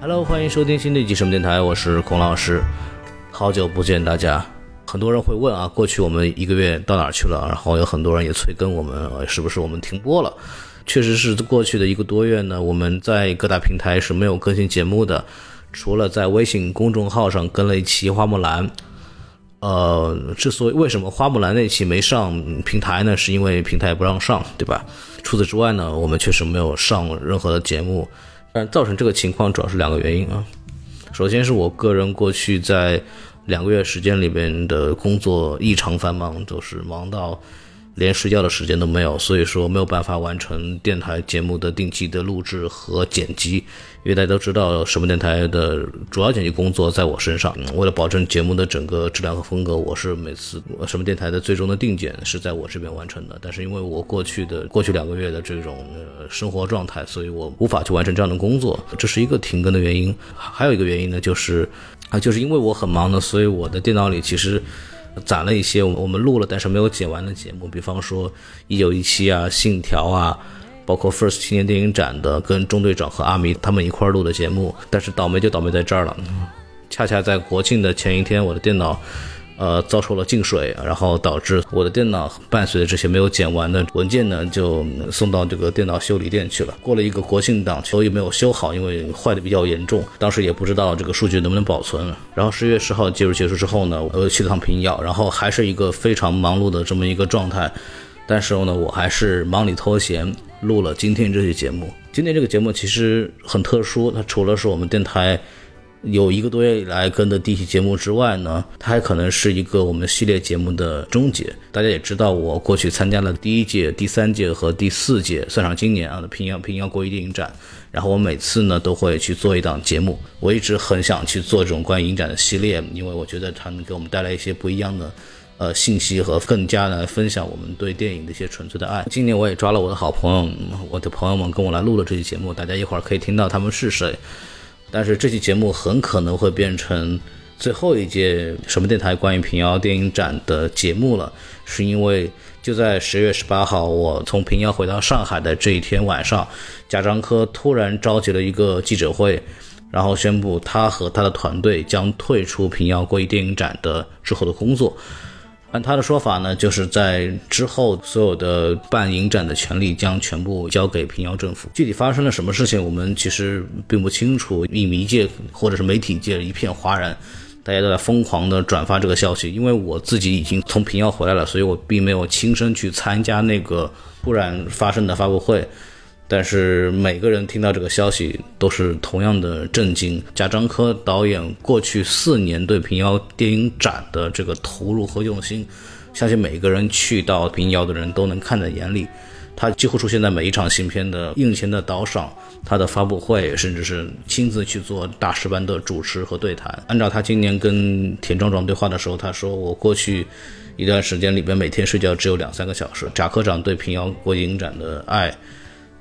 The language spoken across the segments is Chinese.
Hello，欢迎收听新的一集什么电台，我是孔老师，好久不见大家。很多人会问啊，过去我们一个月到哪儿去了？然后有很多人也催更我们，是不是我们停播了？确实是过去的一个多月呢，我们在各大平台是没有更新节目的，除了在微信公众号上更了一期《花木兰》。呃，之所以为什么花木兰那期没上平台呢？是因为平台不让上，对吧？除此之外呢，我们确实没有上任何的节目。但造成这个情况主要是两个原因啊。首先是我个人过去在两个月时间里边的工作异常繁忙，都是忙到连睡觉的时间都没有，所以说没有办法完成电台节目的定期的录制和剪辑。因为大家都知道，什么电台的主要剪辑工作在我身上。为了保证节目的整个质量和风格，我是每次什么电台的最终的定剪是在我这边完成的。但是因为我过去的过去两个月的这种呃生活状态，所以我无法去完成这样的工作，这是一个停更的原因。还有一个原因呢，就是啊，就是因为我很忙呢，所以我的电脑里其实攒了一些我们录了但是没有剪完的节目，比方说一九一七啊、信条啊。包括 First 青年电影展的跟中队长和阿弥他们一块儿录的节目，但是倒霉就倒霉在这儿了，恰恰在国庆的前一天，我的电脑，呃，遭受了进水，然后导致我的电脑伴随着这些没有剪完的文件呢，就送到这个电脑修理店去了。过了一个国庆档期，也没有修好，因为坏的比较严重，当时也不知道这个数据能不能保存。然后十月十号节日结束之后呢，我又去了趟平遥，然后还是一个非常忙碌的这么一个状态。但是呢，我还是忙里偷闲录了今天这期节目。今天这个节目其实很特殊，它除了是我们电台有一个多月以来跟的第一期节目之外呢，它还可能是一个我们系列节目的终结。大家也知道，我过去参加了第一届、第三届和第四届，算上今年啊的平遥平遥国际电影展。然后我每次呢都会去做一档节目。我一直很想去做这种关于影展的系列，因为我觉得它能给我们带来一些不一样的。呃，信息和更加的分享我们对电影的一些纯粹的爱。今年我也抓了我的好朋友，我的朋友们跟我来录了这期节目，大家一会儿可以听到他们是谁。但是这期节目很可能会变成最后一届什么电台关于平遥电影展的节目了，是因为就在十月十八号，我从平遥回到上海的这一天晚上，贾樟柯突然召集了一个记者会，然后宣布他和他的团队将退出平遥国际电影展的之后的工作。按他的说法呢，就是在之后所有的办影展的权利将全部交给平遥政府。具体发生了什么事情，我们其实并不清楚。影迷界或者是媒体界一片哗然，大家都在疯狂的转发这个消息。因为我自己已经从平遥回来了，所以我并没有亲身去参加那个突然发生的发布会。但是每个人听到这个消息都是同样的震惊。贾樟柯导演过去四年对平遥电影展的这个投入和用心，相信每个人去到平遥的人都能看在眼里。他几乎出现在每一场新片的映前的导赏、他的发布会，甚至是亲自去做大师班的主持和对谈。按照他今年跟田壮壮对话的时候，他说：“我过去一段时间里边每天睡觉只有两三个小时。”贾科长对平遥国际影展的爱。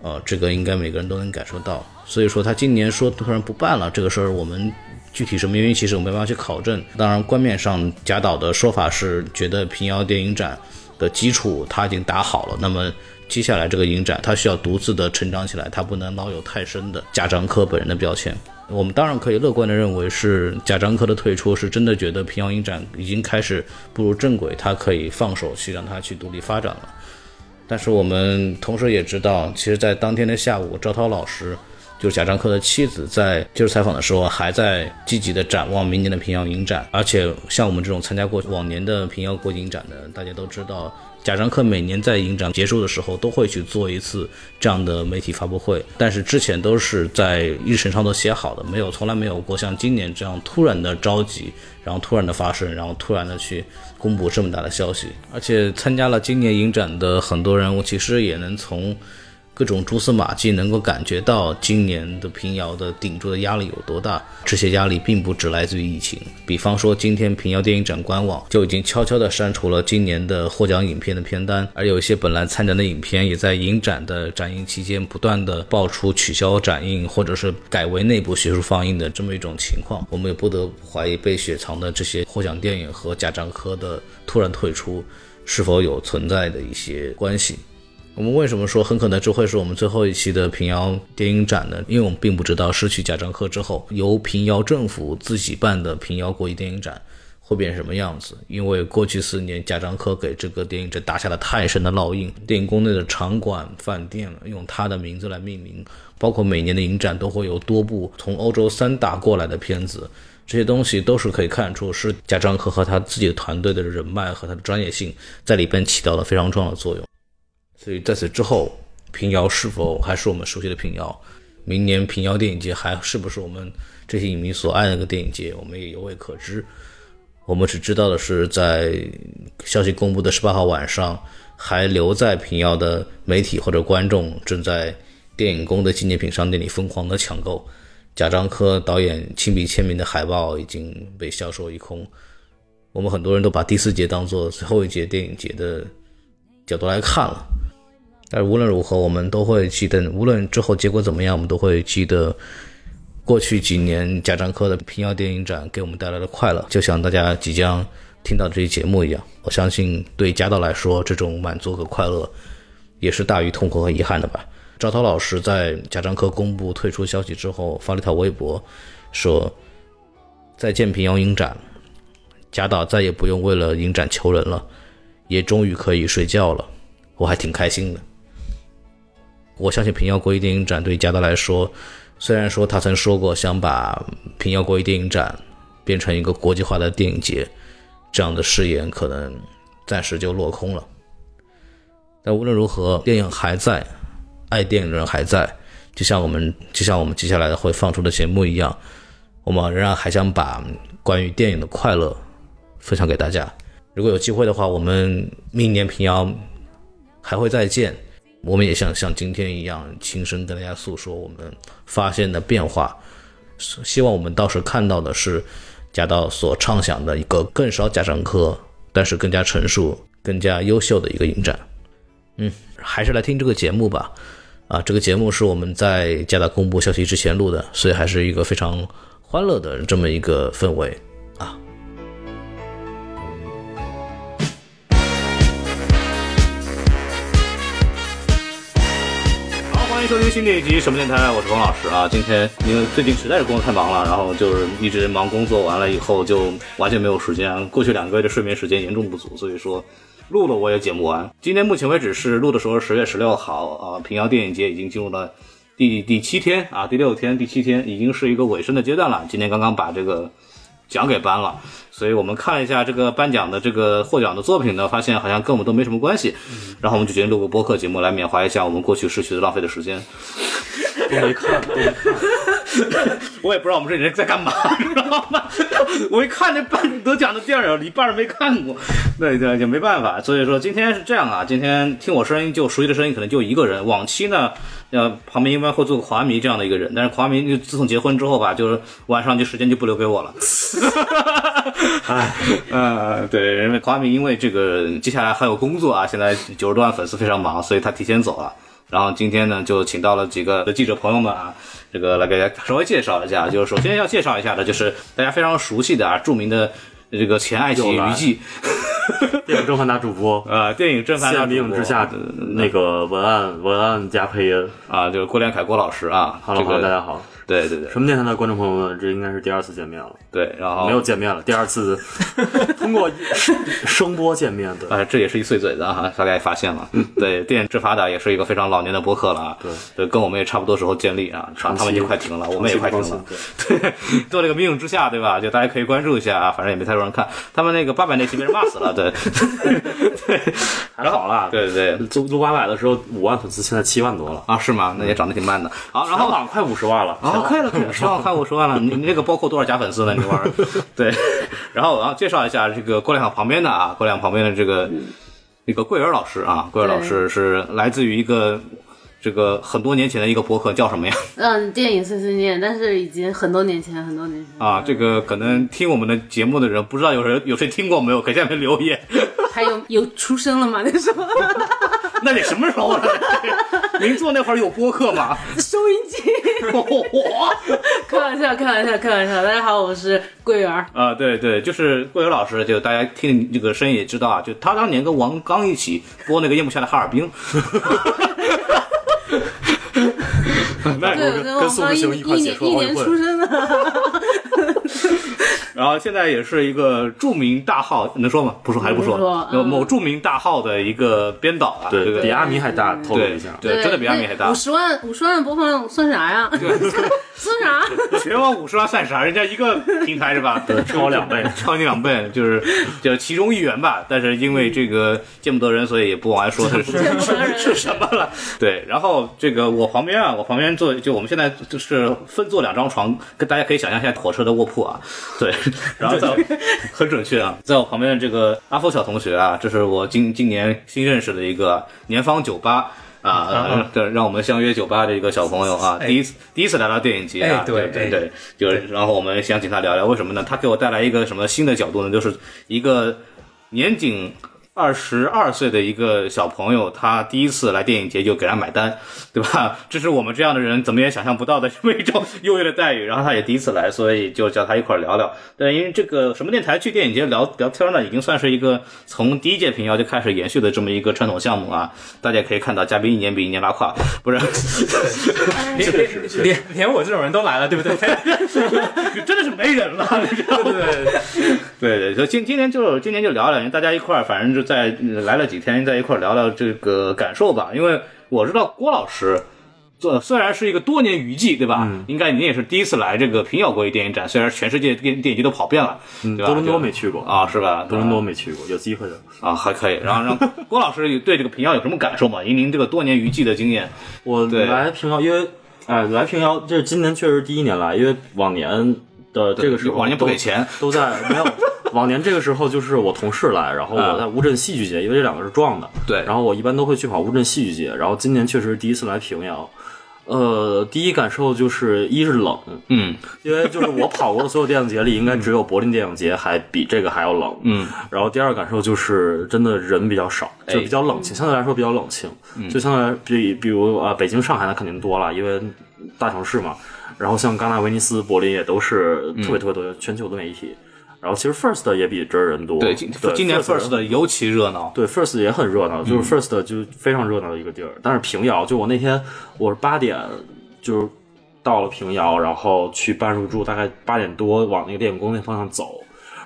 呃，这个应该每个人都能感受到，所以说他今年说突然不办了这个事儿，我们具体什么原因其实我没办法去考证。当然，官面上贾导的说法是觉得平遥电影展的基础他已经打好了，那么接下来这个影展他需要独自的成长起来，他不能老有太深的贾樟柯本人的标签。我们当然可以乐观的认为是贾樟柯的退出是真的觉得平遥影展已经开始步入正轨，他可以放手去让他去独立发展了。但是我们同时也知道，其实，在当天的下午，赵涛老师就是贾樟柯的妻子，在接受采访的时候，还在积极的展望明年的平遥影展。而且，像我们这种参加过往年的平遥国际影展的，大家都知道。贾樟柯每年在影展结束的时候都会去做一次这样的媒体发布会，但是之前都是在日程上都写好的，没有从来没有过像今年这样突然的着急，然后突然的发生，然后突然的去公布这么大的消息。而且参加了今年影展的很多人，我其实也能从。各种蛛丝马迹能够感觉到今年的平遥的顶住的压力有多大。这些压力并不只来自于疫情，比方说今天平遥电影展官网就已经悄悄地删除了今年的获奖影片的片单，而有一些本来参展的影片也在影展的展映期间不断的爆出取消展映或者是改为内部学术放映的这么一种情况。我们也不得不怀疑被雪藏的这些获奖电影和贾樟柯的突然退出是否有存在的一些关系。我们为什么说很可能这会是我们最后一期的平遥电影展呢？因为我们并不知道失去贾樟柯之后，由平遥政府自己办的平遥国际电影展会变成什么样子。因为过去四年，贾樟柯给这个电影展打下了太深的烙印，电影宫内的场馆、饭店用他的名字来命名，包括每年的影展都会有多部从欧洲三大过来的片子。这些东西都是可以看出，是贾樟柯和他自己的团队的人脉和他的专业性在里边起到了非常重要的作用。所以在此之后，平遥是否还是我们熟悉的平遥？明年平遥电影节还是不是我们这些影迷所爱的那个电影节？我们也犹未可知。我们只知道的是，在消息公布的十八号晚上，还留在平遥的媒体或者观众正在电影宫的纪念品商店里疯狂的抢购贾樟柯导演亲笔签名的海报，已经被销售一空。我们很多人都把第四节当做最后一节电影节的角度来看了。但无论如何，我们都会记得，无论之后结果怎么样，我们都会记得过去几年贾樟柯的平遥电影展给我们带来的快乐，就像大家即将听到这期节目一样。我相信对贾导来说，这种满足和快乐也是大于痛苦和遗憾的吧。赵涛老师在贾樟柯公布退出消息之后发了一条微博，说：“再见平遥影展，贾导再也不用为了影展求人了，也终于可以睡觉了，我还挺开心的。”我相信平遥国际电影展对贾导来说，虽然说他曾说过想把平遥国际电影展变成一个国际化的电影节，这样的誓言可能暂时就落空了。但无论如何，电影还在，爱电影的人还在，就像我们就像我们接下来会放出的节目一样，我们仍然还想把关于电影的快乐分享给大家。如果有机会的话，我们明年平遥还会再见。我们也像像今天一样，亲身跟大家诉说我们发现的变化。希望我们到时看到的是贾导所畅想的一个更少贾樟柯，但是更加成熟、更加优秀的一个影展。嗯，还是来听这个节目吧。啊，这个节目是我们在贾导公布消息之前录的，所以还是一个非常欢乐的这么一个氛围。收听新的一集什么电台？我是冯老师啊。今天因为最近实在是工作太忙了，然后就是一直忙工作，完了以后就完全没有时间。过去两个月的睡眠时间严重不足，所以说录了我也剪不完。今天目前为止是录的时候十月十六号啊，平遥电影节已经进入了第第七天啊，第六天第七天已经是一个尾声的阶段了。今天刚刚把这个奖给颁了。所以我们看了一下这个颁奖的这个获奖的作品呢，发现好像跟我们都没什么关系，然后我们就决定录个播客节目来缅怀一下我们过去失去的浪费的时间。都没看，都没看，我也不知道我们这人在干嘛，知道吗？我一看那半得奖的电影，一半没看过，对对，也没办法。所以说今天是这样啊，今天听我声音就熟悉的声音可能就一个人。往期呢，呃，旁边一般会坐个华迷这样的一个人，但是华迷就自从结婚之后吧，就是晚上就时间就不留给我了。哎，呃，对，因为华迷因为这个接下来还有工作啊，现在九十多万粉丝非常忙，所以他提前走了。然后今天呢，就请到了几个的记者朋友们啊，这个来给大家稍微介绍一下。就是首先要介绍一下的，就是大家非常熟悉的啊，著名的这个前爱奇艺娱记，电影正反大主播 啊，电影正反大主播之下的那个文案文案加配音啊，就是郭连凯郭老师啊。哈喽，大家好。对对对，什么电台的观众朋友们，这应该是第二次见面了。对，然后没有见面了，第二次 通过声波见面的。哎，这也是一碎嘴子哈，大家也发现了。对，电之发达也是一个非常老年的播客了。对，对，跟我们也差不多时候建立啊，他们已经快停了，我们也快停了。对，做这个明影之下，对吧？就大家可以关注一下啊，反正也没太多人看。他们那个八百那期被人骂死了，对，对，还好啦。对对对，录录八百的时候五万粉丝，现在七万多了啊？是吗？那也涨得挺慢的。好，然后快五十万了。啊，快了，十万快五十万了。你你这个包括多少假粉丝呢？你玩儿？对。然后我要介绍一下这个郭亮旁边的啊，郭亮旁边的这个那个桂儿老师啊，桂儿老师是来自于一个这个很多年前的一个博客，叫什么呀？嗯，电影碎碎念，但是已经很多年前，很多年前啊。这个可能听我们的节目的人不知道有人有谁听过没有？可以下面留言。还有有出生了吗？那时候？那得什么时候了？您做那会儿有播客吗？收音机。我开玩笑，开玩笑，开玩笑。大家好，我是桂圆儿。啊，对对，就是桂圆老师，就大家听这个声音也知道啊，就他当年跟王刚一起播那个夜幕下的哈尔滨。那对，我跟王跟宋刚一一年一解说奥运会年出生的。然后现在也是一个著名大号，能说吗？不说还是不说说，有嗯某著名大号的一个编导啊，对对，对比阿米还大，透露一下。对，真的比阿米还大五。十万五十万播放量算啥呀？算啥？全网五十万算啥？人家一个平台是吧？对，超两倍 超你两倍，就是就其中一员吧。但是因为这个见不得人，所以也不往外说是是见不得人是什么了。对，然后这个我旁边啊，我旁边坐就我们现在就是分坐两张床，跟大家可以想象一下火车的卧铺啊。对，然后在 很准确啊，在我旁边的这个阿福小同学啊，这是我今今年新认识的一个年方九八。啊，呃对，让我们相约酒吧的一个小朋友啊，第一次第一次来到电影节啊哎，对对对，就是然后我们想请他聊聊为什么呢？他给我带来一个什么新的角度呢？就是一个年仅二十二岁的一个小朋友，他第一次来电影节就给他买单，对吧？这是我们这样的人怎么也想象不到的这么一种优越的待遇。然后他也第一次来，所以就叫他一块儿聊聊。对，因为这个什么电台去电影节聊聊天呢，已经算是一个从第一届平遥就开始延续的这么一个传统项目啊。大家可以看到，嘉宾一年比一年拉胯，不是？连连连我这种人都来了，对不对？真的是没人了，你知道？对对对对，所以今今年就今年就聊聊，大家一块儿，反正就在呃来了几天，在一块儿聊聊这个感受吧。因为我知道郭老师，这虽然是一个多年娱记，对吧？应该您也是第一次来这个平遥国际电影展，虽然全世界电电影节都跑遍了，对吧？多伦多没去过啊，是吧？多伦多没去过，有机会的。啊，还可以。然后让郭老师对这个平遥有什么感受吗？以您这个多年娱记的经验，我来平遥，因为哎，来平遥，这是今年确实第一年来，因为往年的这个时候往年不给钱，都在没有。往年这个时候就是我同事来，然后我在乌镇戏剧节，因为这两个是撞的。对然后我一般都会去跑乌镇戏剧节，然后今年确实是第一次来平遥。呃，第一感受就是一是冷，嗯因为就是我跑过的所有电影节里，应该只有柏林电影节还比这个还要冷。嗯，然后第二个感受就是真的人比较少，就比较冷清，相对来说比较冷清。就相对来比比如啊、呃北京、上海那肯定多了，因为大城市嘛。然后像戛纳、威尼斯、柏林也都是特别特别多全球的媒体。然后其实 First 也比这儿人多。对，今今年 First 的尤其热闹。对 First 也很热闹，就是 First 就非常热闹的一个地儿。但是平遥，就我那天我是八点就是到了平遥，然后去办入住，大概八点多往那个电影宫那方向走。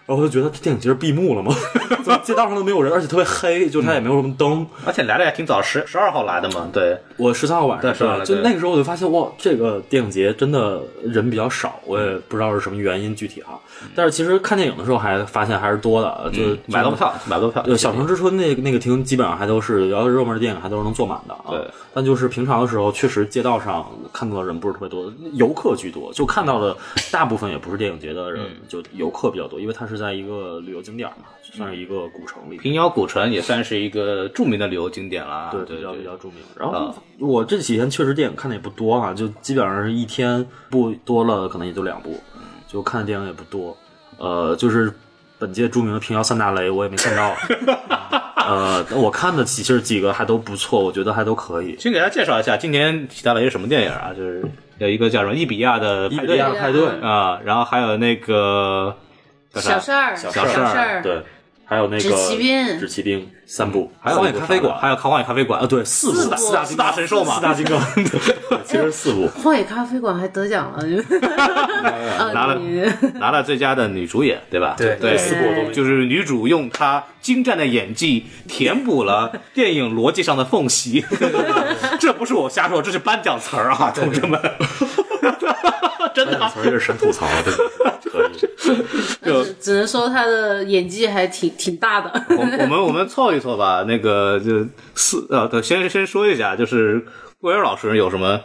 然后我就觉得电影节是闭幕了吗？怎么街道上都没有人，而且特别黑，就它也没有什么灯。而且来的也挺早，十十二号来的嘛，对，我十三号晚上对12号就那个时候我就发现哇，这个电影节真的人比较少，我也不知道是什么原因具体啊。但是其实看电影的时候还发现还是多的，就是买到票，买到票。对，小城之春那个那个厅基本上还都是，要是热门的电影还都是能坐满的啊。对，但就是平常的时候，确实街道上看到的人不是特别多，游客居多，就看到的大部分也不是电影节的人，嗯就游客比较多，因为它是在一个旅游景点嘛，算是一个古城里。平遥古城也算是一个著名的旅游景点了啊，对，对比较比较著名。然后我这几天确实电影看的也不多啊，就基本上是一天不多了，可能也就两部，就看的电影也不多。呃，就是本届著名的平遥三大雷，我也没看到。呃，我看的其实几个还都不错，我觉得还都可以。先给大家介绍一下，今年提到了一个什么电影啊？就是有一个叫什么伊比亚的伊比亚的派对啊，然后还有那个小事儿，小小事儿儿，对，还有那个纸骑兵纸骑兵三部，还有荒野咖啡馆，还有荒野咖啡馆啊，对，四部，四部四大四大神兽嘛四大金刚，对其实四部。荒野咖啡馆还得奖了，拿了拿了最佳的女主演，对吧？对对，四部都就是女主用她精湛的演技填补了电影逻辑上的缝隙。这不是我瞎说，这是颁奖词儿啊，同志们。真的啊，词儿是神吐槽，真的可以。就只只能说他的演技还挺挺大的。我我们我们凑一凑吧，那个就四呃，对，先先说一下，就是郭源老师有什么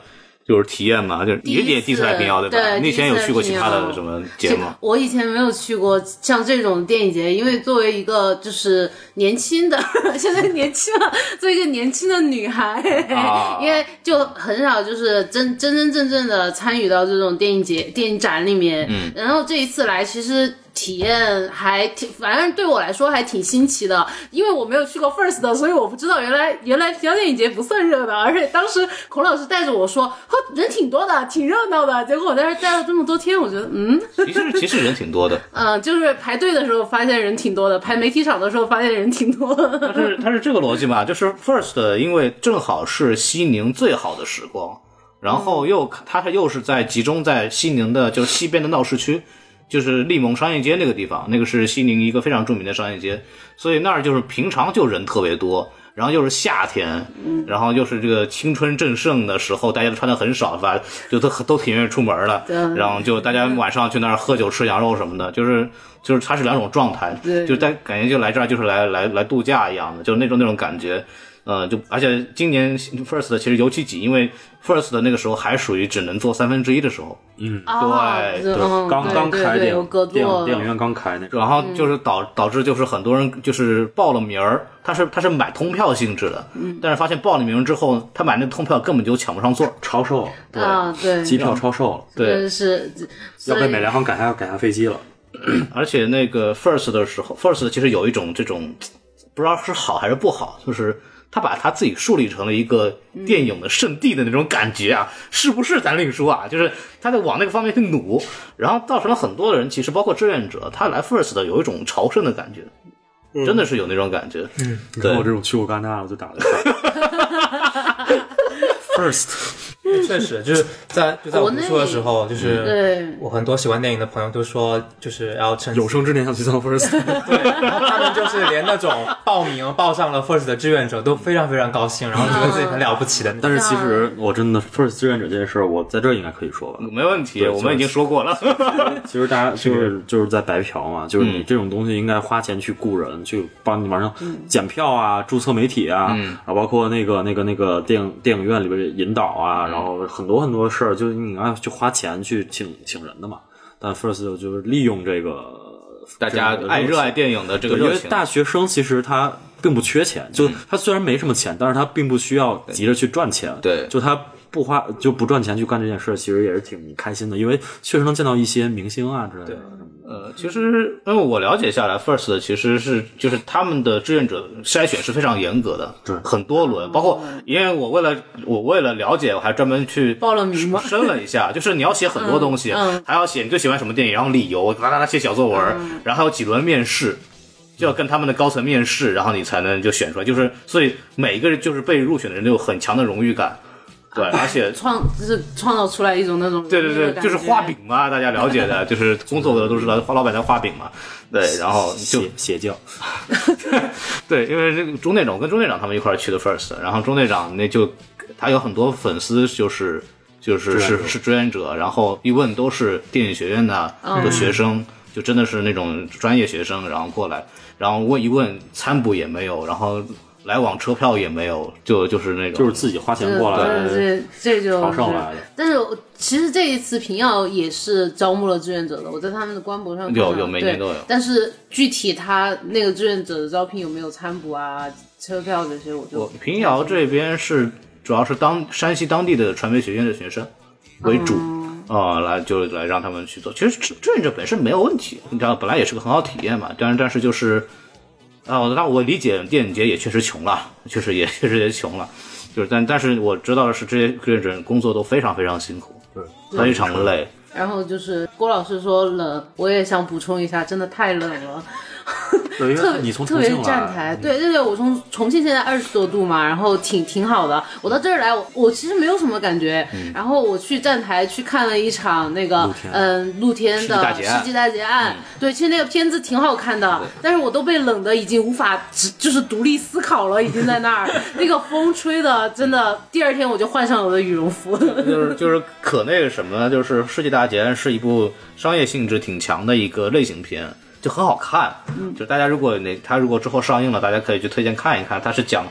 就是体验吗？就是你第一次也第一次来平遥对吧？对你以前有去过其他的什么节目吗？我以前没有去过像这种电影节，因为作为一个就是年轻的，现在年轻了，作为一个年轻的女孩，啊因为就很少就是真真真正正的参与到这种电影节、电影展里面。嗯，然后这一次来，其实。体验还挺，反正对我来说还挺新奇的，因为我没有去过 First 的，所以我不知道原来原来平遥电影节不算热闹，而且当时孔老师带着我说，哦，人挺多的，挺热闹的，结果我在这儿待了这么多天，我觉得，嗯 其实其实人挺多的，嗯、就是排队的时候发现人挺多的，排媒体场的时候发现人挺多的。它是它是这个逻辑嘛，就是 First 因为正好是西宁最好的时光，然后又它是又是在集中在西宁的就是西边的闹市区，就是利盟商业街那个地方，那个是西宁一个非常著名的商业街，所以那儿就是平常就人特别多。然后又是夏天，然后又是这个青春正盛的时候，大家都穿的很少，吧，就都都挺愿意出门了。然后就大家晚上去那儿喝酒吃羊肉什么的，就是就是它是两种状态，对就但感觉就来这儿就是来来来度假一样的，就是那种那种感觉。呃，就而且今年 First 其实尤其挤，因为 First 的那个时候还属于只能坐三分之一的时候，嗯对刚刚开电影电影院刚开那种，然后就是导导致就是很多人就是报了名儿，他是他是买通票性质的，嗯，但是发现报了名之后，他买那通票根本就抢不上座，超售了，对机票超售了，对，是要被美联航赶下赶下飞机了。而且那个 First 的时候，First 其实有一种这种不知道是好还是不好，就是他把他自己树立成了一个电影的圣地的那种感觉啊，是不是咱另说啊？就是他在往那个方面去努，然后造成了很多的人，其实包括志愿者，他来 First 的有一种朝圣的感觉。真的是有那种感觉，嗯，对你看我这种去过戛纳，我就打的快。First，确实就是在就在我国内读书的时候，就是对我很多喜欢电影的朋友都说，就是要趁有生之年想去趟 First。对，他们就是连那种报名报上了 First 的志愿者都非常非常高兴，然后觉得自己很了不起的。但是其实我真的 First 志愿者这件事儿，我在这儿应该可以说吧。没问题，我们已经说过了。其实大家就是 就是在白嫖嘛，就是你这种东西应该花钱去雇人，去帮你往上检票啊、注册媒体啊，然后包括那个那个那个电影电影院里边引导啊，然后很多很多事儿，就是你要去花钱去请请人的嘛。但 First 就就是利用这个大家爱热爱电影的这个，因热情，为大学生其实他并不缺钱，就他虽然没什么钱，但是他并不需要急着去赚钱。对就他不花就不赚钱去干这件事，其实也是挺开心的，因为确实能见到一些明星啊之类的。呃，其实因为我了解下来，First 其实是就是他们的志愿者筛选是非常严格的，对很多轮，包括因为我为了我为了了解，我还专门去报了名吗申了一下，就是你要写很多东西，嗯还要写你最喜欢什么电影，然后理由，啦啦啦写小作文，然后还有几轮面试。就要跟他们的高层面试，然后你才能就选出来。就是所以每一个人就是被入选的人都有很强的荣誉感，对，而且创就是创造出来一种那种对对对，就是画饼嘛，大家了解的，就是工作的都知道，花老板在画饼嘛。对，然后就邪邪教，对，因为这个钟队长我跟钟队长他们一块去的 First，然后钟队长那就他有很多粉丝，就是就是是是志愿者，然后一问都是电影学院的的学生，就真的是那种专业学生，然后过来，然后问一问餐补也没有，然后来往车票也没有，就就是那种就是自己花钱过来的这这就朝上来的。但是我其实这一次平遥也是招募了志愿者的，我在他们的官博上有有每年都有但是具体他那个志愿者的招聘有没有餐补啊、车票这些，我就我平遥这边是主要是当山西当地的传媒学院的学生为主。啊、来就来让他们去做。其实志志愿者本身没有问题，你知道，本来也是个很好体验嘛。但是但是就是，啊，那我理解电影节也确实穷了，确实也 确实也穷了。就是但但是我知道的是，这些志愿者工作都非常非常辛苦，对，非常累。然后就是郭老师说冷，我也想补充一下，真的太冷了。对，因特为你从特别是站台，对对对，我从重庆现在二十多度嘛，然后挺挺好的。我到这儿来，我我其实没有什么感觉。然后我去站台去看了一场那个嗯露天的世纪大劫案世纪大劫案，对，其实那个片子挺好看的，但是我都被冷的已经无法只就是独立思考了，已经在那儿，那个风吹的真的，第二天我就换上了我的羽绒服。就是就是可那个什么呢？就是《世纪大劫案》是一部商业性质挺强的一个类型片，就很好看。就大家如果那它如果之后上映了，大家可以去推荐看一看。它是讲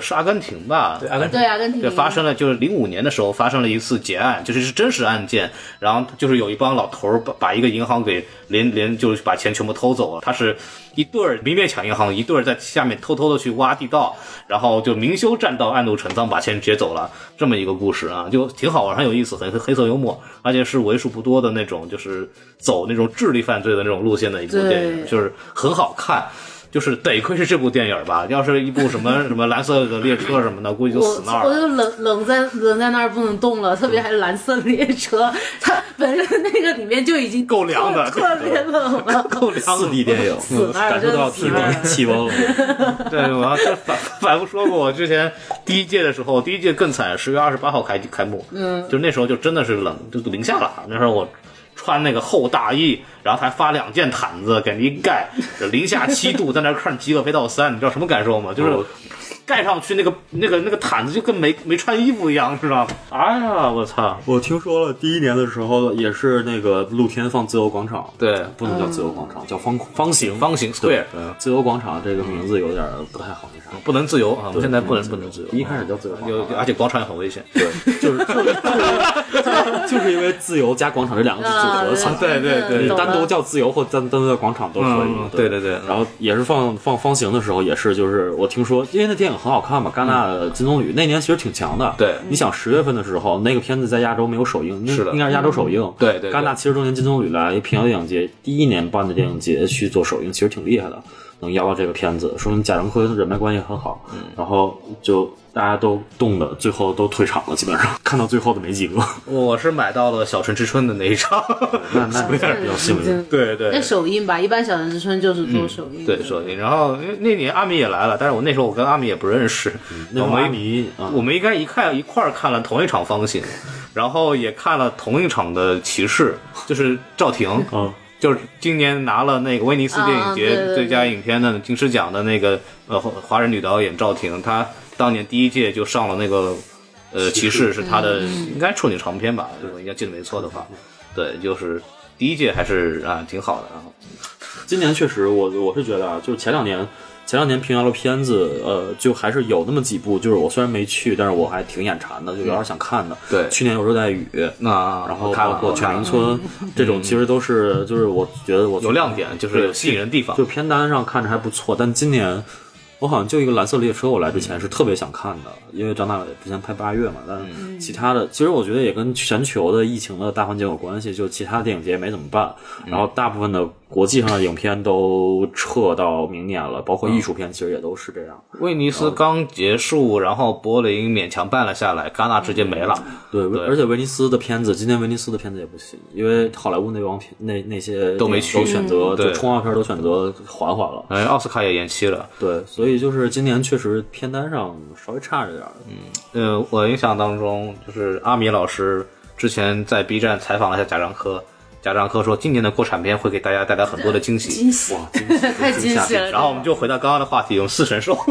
是阿根廷吧？对阿根廷对阿根廷对，发生了就是零五年的时候发生了一次劫案，就是是真实案件，然后就是有一帮老头儿把把一个银行给连连就是把钱全部偷走了，他是一对儿明面抢银行，一对儿在下面偷偷的去挖地道，然后就明修栈道，暗度陈仓把钱劫走了，这么一个故事啊，就挺好玩，很有意思，很很黑色幽默，而且是为数不多的那种就是走那种智力犯罪的那种路线的一部电影，就是很好看。就是得亏是这部电影吧，要是一部什么什么蓝色的列车什么的，估计就死那儿了。我就冷冷在冷在那儿不能动了，特别还是蓝色列车，它本身那个里面就已经够凉的特特别冷了。够凉四 D 电影，死那儿感受到真死那儿气温气温了。对，我要再反反复说过，我之前第一届的时候，第一届更惨，十月二十八号开开幕，嗯，就那时候就真的是冷，就零下了。那时候我穿那个厚大衣，然后还发两件毯子给你一盖，零下七度，在那看《极恶飞盗三》，你知道什么感受吗？就是盖上去那个那个那个毯子就跟没没穿衣服一样，知道吗？哎呀，我操！我听说了，第一年的时候也是那个露天放自由广场，对，不能叫自由广场，叫方方形方形对自由广场这个名字有点不太好那啥。不能自由啊！我们现在不能不能自由，一开始叫自由广有场，而且广场也很危险。对，就是就是就是因为自由加广场这两个字组合起来，对对对你单独叫自由或单单独叫广场都可以嗯。对对对然后也是放放方形的时候，也是就是我听说，因为那电影很好看吧，戛纳的金棕榈那年其实挺强的。对你想十月份的时候，那个片子在亚洲没有首映，那是的应该是亚洲首映。对对对戛纳七十周年金棕榈来平遥电影节第一年办的电影节去做首映，其实挺厉害的。能邀到这个片子，说明贾樟柯人脉关系很好，嗯然后就大家都冻的，最后都退场了，基本上看到最后的没几个，我是买到了《小城之春》的那一场。那那比较幸运。对对那首映吧，一般小城之春就是做首映。对，首映。然后那那年阿米也来了，但是我那时候我跟阿米也不认识，我们那阿我们应该一看一块儿看了同一场方形，然后也看了同一场的骑士，就是赵婷，嗯，就是今年拿了那个威尼斯电影节最佳影片的金狮奖的那个呃华人女导演赵婷，她当年第一届就上了那个呃骑士，是他的应该处女长篇吧，如果应该记得没错的话，对，就是第一届还是啊挺好的啊。今年确实我我是觉得啊，就是前两年。前两年平遥的片子，呃，就还是有那么几部，就是我虽然没去，但是我还挺眼馋的，就有点想看的。对去年有热带雨，那然后我看了，包括犬我看了鸣村这种，其实都是就是我觉得我有亮点，就是有吸引人地方就。片单上看着还不错，但今年我好像就一个蓝色列车，我来之前是特别想看的，因为张大伟之前拍八月嘛，但是其他的其实我觉得也跟全球的疫情的大环境有关系，就其他的电影节没怎么办，然后大部分的国际上的影片都撤到明年了，包括艺术片其实也都是这样。威尼斯刚结束，然后柏林勉强办了下来，戛纳直接没了。对，而且威尼斯的片子，今年威尼斯的片子也不行，因为好莱坞那帮片那那些都没去选择对就冲浪片都选择缓缓了。哎，奥斯卡也延期了。对，所以就是今年确实片单上稍微差着点儿。嗯，呃，我印象当中，就是阿米老师之前在 B 站采访了一下贾樟柯，贾樟柯说今年的国产片会给大家带来很多的惊喜。惊喜，哇，惊喜 太惊喜了。然后我们就回到刚刚的话题，用四神兽。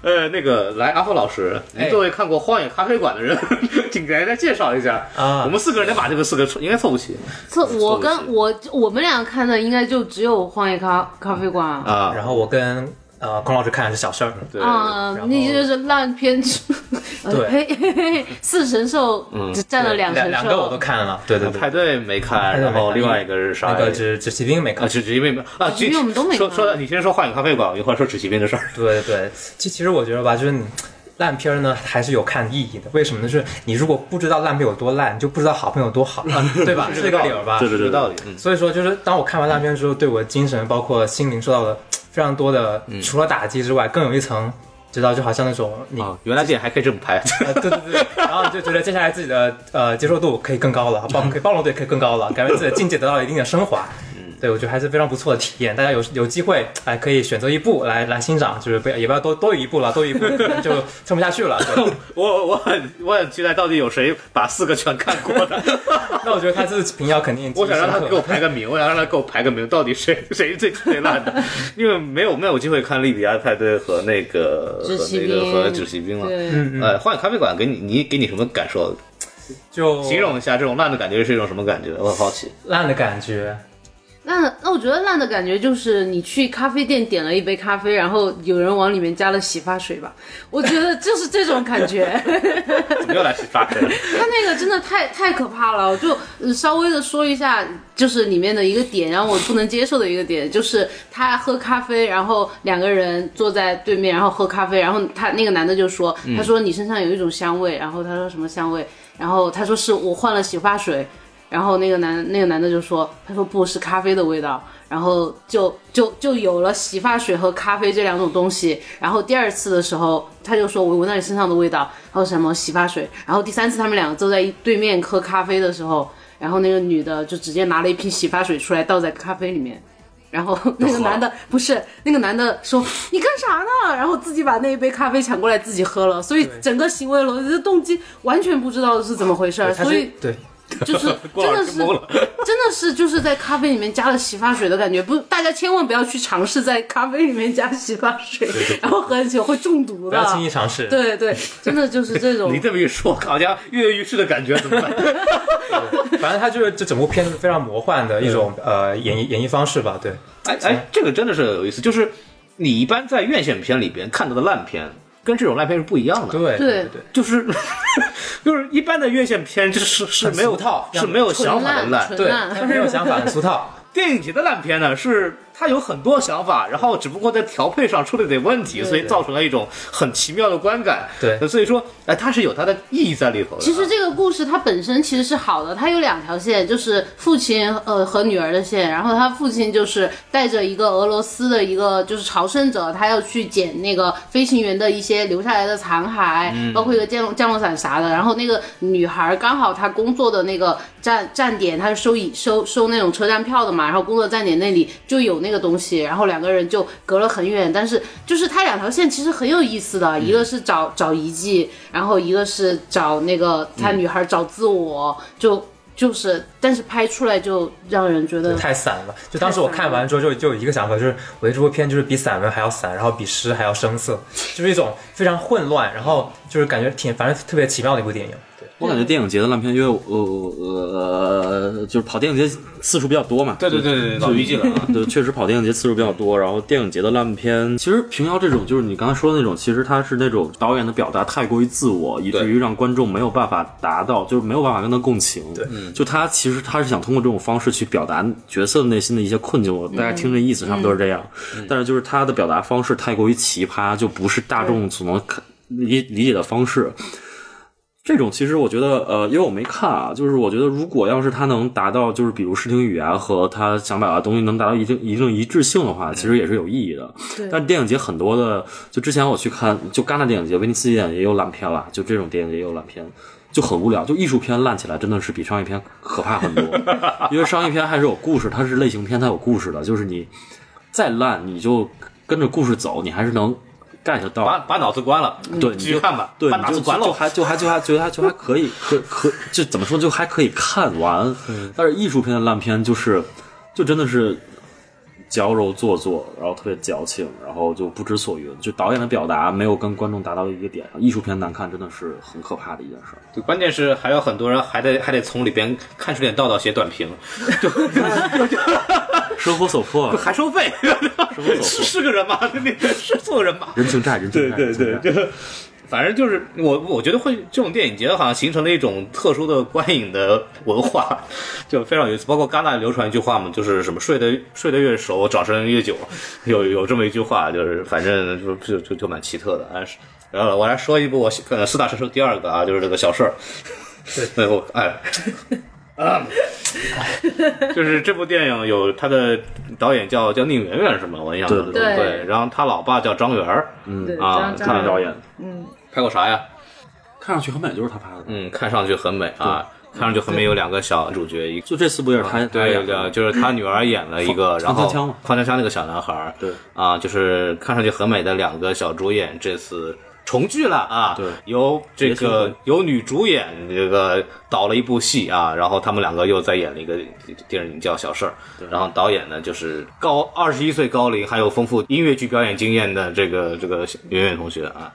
呃，那个来，阿峰老师，您作为看过《荒野咖啡馆》的人，请给大家介绍一下啊我们四个人得把这个四个凑应该凑不齐凑我跟我我们俩看的应该就只有荒野咖咖啡馆啊。啊。然后我跟呃孔老师看的是小事儿，对，啊那就是烂片，呃对嘿嘿嘿四神兽只占了两神兽，两两个我都看了，对对对，派对没看，然后另外一个是啥那？个只只骑兵没啊，看，只只因为啊，只因为我们都没看说说，你先说幻影咖啡馆，一会儿说纸骑兵的事儿。对对对，其其实我觉得吧，就是你烂片儿呢还是有看意义的。为什么呢？就是你如果不知道烂片有多烂，你就不知道好片有多好，对吧？是这个理儿吧？对对对有道理。嗯，所以说，就是当我看完烂片之后，对我精神包括心灵受到了非常多的，嗯除了打击之外，更有一层，知道就好像那种你。啊，原来电影还可以这么拍。呃，对对对，然后就觉得接下来自己的呃接受度可以更高了，包可以 包容度也可以更高了，感觉自己的境界得到了一定的升华。对，我觉得还是非常不错的体验。大家有有机会，哎，可以选择一部来来欣赏，就是不要也不要多多于一部了，多于一部 可能就撑不下去了。我我很我很期待，到底有谁把四个全看过的？那我觉得他这次评要肯定我想让他给我排个名，我想让他给我排个名，到底谁谁最最烂的？因为没有没有机会看利比亚派对和那个和那个和纸骑兵了。嗯嗯，呃，幻影咖啡馆给你你给你什么感受？就形容一下这种烂的感觉是一种什么感觉？我很好奇。烂的感觉。烂，那我觉得烂的感觉就是你去咖啡店点了一杯咖啡，然后有人往里面加了洗发水吧，我觉得就是这种感觉。怎 么又来洗发水了？他那个真的太太可怕了，我就呃稍微的说一下，就是里面的一个点，然后我不能接受的一个点，就是他喝咖啡，然后两个人坐在对面，然后喝咖啡，然后他那个男的就说，他说你身上有一种香味，然后他说什么香味，然后他说是我换了洗发水，然后那个男那个男的就说，他说不是咖啡的味道。然后就就就有了洗发水和咖啡这两种东西。然后第二次的时候，他就说我闻到你身上的味道，还有什么洗发水。然后第三次他们两个坐在一对面喝咖啡的时候，然后那个女的就直接拿了一瓶洗发水出来倒在咖啡里面。然后那个男的不是那个男的说你干啥呢？然后自己把那一杯咖啡抢过来自己喝了，所以整个行为逻辑的动机完全不知道是怎么回事儿，所以对，就是 真的是 真的是就是在咖啡里面加了洗发水的感觉，不，大家千万不要去尝试在咖啡里面加洗发水，然后喝起来会中毒的不要。轻易尝试。对对，真的就是这种你。这么一说，好像跃跃欲试的感觉，怎么办？反正它就是这整部片子非常魔幻的一种呃演绎演绎方式吧。对，哎哎，这个真的是有意思，就是你一般在院线片里边看到的烂片，跟这种烂片是不一样的。对对对，就是 就是一般的院线片就是是没有套是没有想法的烂，对，没有想法，的俗套。电影节的烂片呢，是它有很多想法，然后只不过在调配上出了点问题，所以造成了一种很奇妙的观感。对所以说，哎，它是有它的意义在里头的。其实这个故事它本身其实是好的，它有两条线，就是父亲呃和女儿的线，然后他父亲就是带着一个俄罗斯的一个就是朝圣者，他要去捡那个飞行员的一些留下来的残骸，包括一个降落降落伞啥的，然后那个女孩刚好她工作的那个站站点，他是收一收收那种车站票的嘛，然后工作站点那里就有那个东西，然后两个人就隔了很远，但是就是他两条线其实很有意思的，一个是找找遗迹，然后一个是找那个他女孩找自我，就就是，但是拍出来就让人觉得太散了。就当时我看完之后，就就有一个想法，就是我觉得这部片就是比散文还要散，然后比诗还要生涩，就是一种非常混乱，然后就是感觉挺反正特别奇妙的一部电影。对，我感觉电影节的烂片，因为呃呃，就是跑电影节次数比较多嘛。对对对对，老于记了啊。对，确实跑电影节次数比较多，然后电影节的烂片，其实平遥这种就是你刚才说的那种，其实它是那种导演的表达太过于自我，以至于让观众没有办法达到，就是没有办法跟他共情。对，就他其实他是想通过这种方式去表达角色内心的一些困境，我大家听这意思差不多是这样。但是就是他的表达方式太过于奇葩，就不是大众所能理理解的方式。这种其实我觉得，呃，因为我没看啊，就是我觉得如果要是他能达到，就是比如视听语言和他想表达的东西能达到一定一定一致性的话，其实也是有意义的。对但电影节很多的，就之前我去看，就戛纳电影节、威尼斯电影节也有烂片了，就这种电影节也有烂片，就很无聊。就艺术片烂起来真的是比商业片可怕很多，因为商业片还是有故事，它是类型片，它有故事的，就是你再烂，你就跟着故事走，你还是能 get 到。把把脑子关了，对，你就继续看吧。对，把脑子关了。就还就还就还就还就还可以，可可就怎么说，就还可以看完。但是艺术片的烂片就是，就真的是矫揉做作，然后特别矫情，然后就不知所云。就导演的表达没有跟观众达到一个点上，艺术片难看真的是很可怕的一件事儿。对，关键是还有很多人还得还得从里边看出点道道写短评，生活所迫，还收费，所是是个人吗？那是做人吗？人情债，人情债，对对，对反正就是我我觉得会这种电影节好像形成了一种特殊的观影的文化，就非常有意思。包括戛纳流传一句话嘛，就是什么睡得睡得越熟，掌声越久，有有这么一句话，就是反正就就就就蛮奇特的。哎，是然后我来说一部我呃四大神兽第二个啊，就是这个小事儿。对，我哎。啊，就是这部电影有他的导演叫叫宁媛媛是吗？我印象中。对对对，然后他老爸叫张元儿，嗯。啊张张看导演，嗯。拍过啥呀？看上去很美，就是他拍的。嗯，看上去很美啊，看上去很美，有两个小主角，一就这四部也是他他对对，就是他女儿演了一个，然后放枪枪嘛。放枪枪那个小男孩儿，对。啊，就是看上去很美的两个小主演，这次重聚了啊，对。由这个庆由女主演这个导了一部戏啊，然后他们两个又再演了一个电影叫《小事儿》，然后导演呢就是高二十一岁高龄，还有丰富音乐剧表演经验的这个这个圆圆同学啊。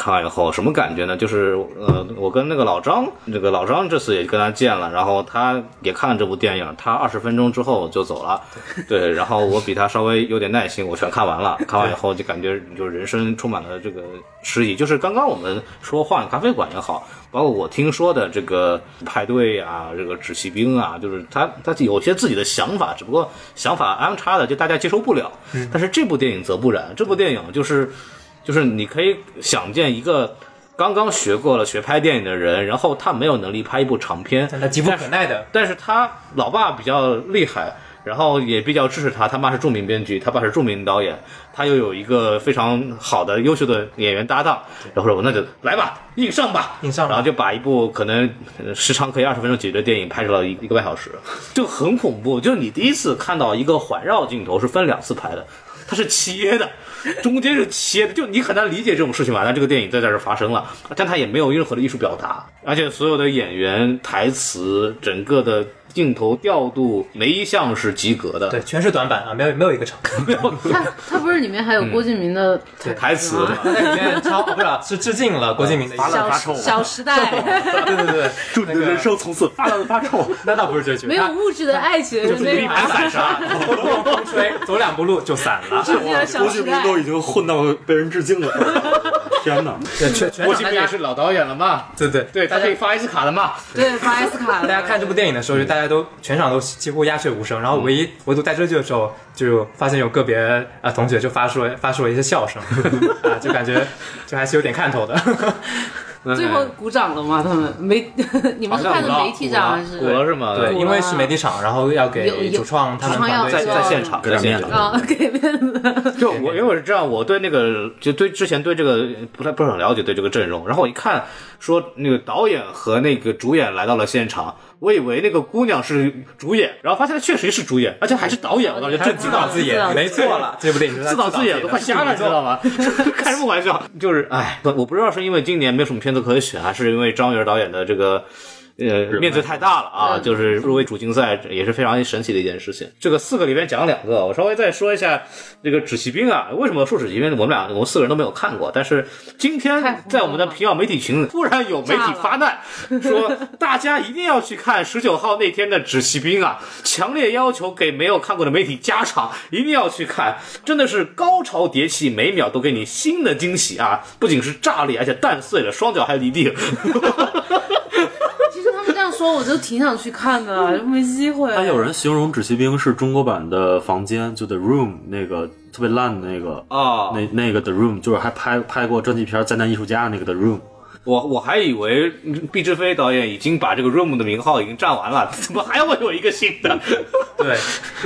看完以后什么感觉呢？就是呃，我跟那个老张，那个老张这次也跟他见了，然后他也看了这部电影，他二十分钟之后就走了，对，然后我比他稍微有点耐心，我全看完了，看完以后就感觉就是人生充满了这个诗意，就是刚刚我们说换咖啡馆也好，包括我听说的这个派对啊，这个纸骑兵啊，就是他他有些自己的想法，只不过想法安插的就大家接受不了，但是这部电影则不然，这部电影就是。就是你可以想见一个刚刚学过了学拍电影的人，然后他没有能力拍一部长片，但他急不可耐的，但是他老爸比较厉害，然后也比较支持他，他妈是著名编剧，他爸是著名导演，他又有一个非常好的优秀的演员搭档，然后说那就来吧，硬上吧，硬上吧。然后就把一部可能呃时长可以二十分钟解决的电影拍成了一一个半小时，就很恐怖，就是你第一次看到一个环绕镜头是分两次拍的，它是切的。中间是切的，就你很难理解这种事情吧？但这个电影在这儿发生了，但它也没有任何的艺术表达，而且所有的演员、台词、整个的镜头调度，没一项是及格的。对，全是短板啊，没有没有一个长。他他不是里面还有郭敬明的 台词吗里面超 不是是致敬了郭敬明的一小发臭小时代，对 对对，祝你的人生从此发烂发臭。那倒不是这句，没有物质的爱情，就是一盘散沙，风风吹，走两步路就散了。郭敬了小时代。已经混到被人致敬了，天哪！对，全全郭敬明也场大家是老导演了嘛？对对对，他大家可以发 S 卡了嘛？对，发 S 卡了。大家看这部电影的时候，就大家都全场都几乎鸦雀无声，然后唯一唯独在这句的时候，就发现有个别啊同学就发出了发出了一些笑声，啊，就感觉就还是有点看头的。最后鼓掌了吗？他们媒，你们是看的媒体长还是？鼓了是吗？对，因为是媒体场，然后要给主创他们主创要在在现场，给点面子啊，给面子。就我因为我是这样，我对那个就对之前对这个不太不是很了解，对这个阵容，然后我一看说那个导演和那个主演来到了现场，我以为那个姑娘是主演，然后发现她确实是主演，而且还是导演，我当时震惊了。自导自演，没错了，这部电影自导自演的都快瞎了，你知道吗？开什么玩笑？就是哎，我不知道是因为今年没有什么片子可以选，还是因为张元导演的这个。呃，面子太大了啊！就是入围主竞赛也是非常神奇的一件事情。这个四个里面讲两个，我稍微再说一下这个纸骑兵啊。为什么说纸骑兵？我们俩我们四个人都没有看过，但是今天在我们的平遥媒体群突然有媒体发难，说大家一定要去看十九号那天的纸骑兵啊！强烈要求给没有看过的媒体加场，一定要去看，真的是高潮迭起，每秒都给你新的惊喜啊！不仅是炸裂，而且蛋碎了，双脚还离地 说，我就挺想去看的，就没机会。还有人形容《纸骑兵》是中国版的房间，就 The Room 那个特别烂的那个啊那那个 The Room，就是还拍拍过专辑片《灾难艺术家》那个 The Room。我我还以为毕志飞导演已经把这个 Room 的名号已经占完了，怎么还会有一个新的？对，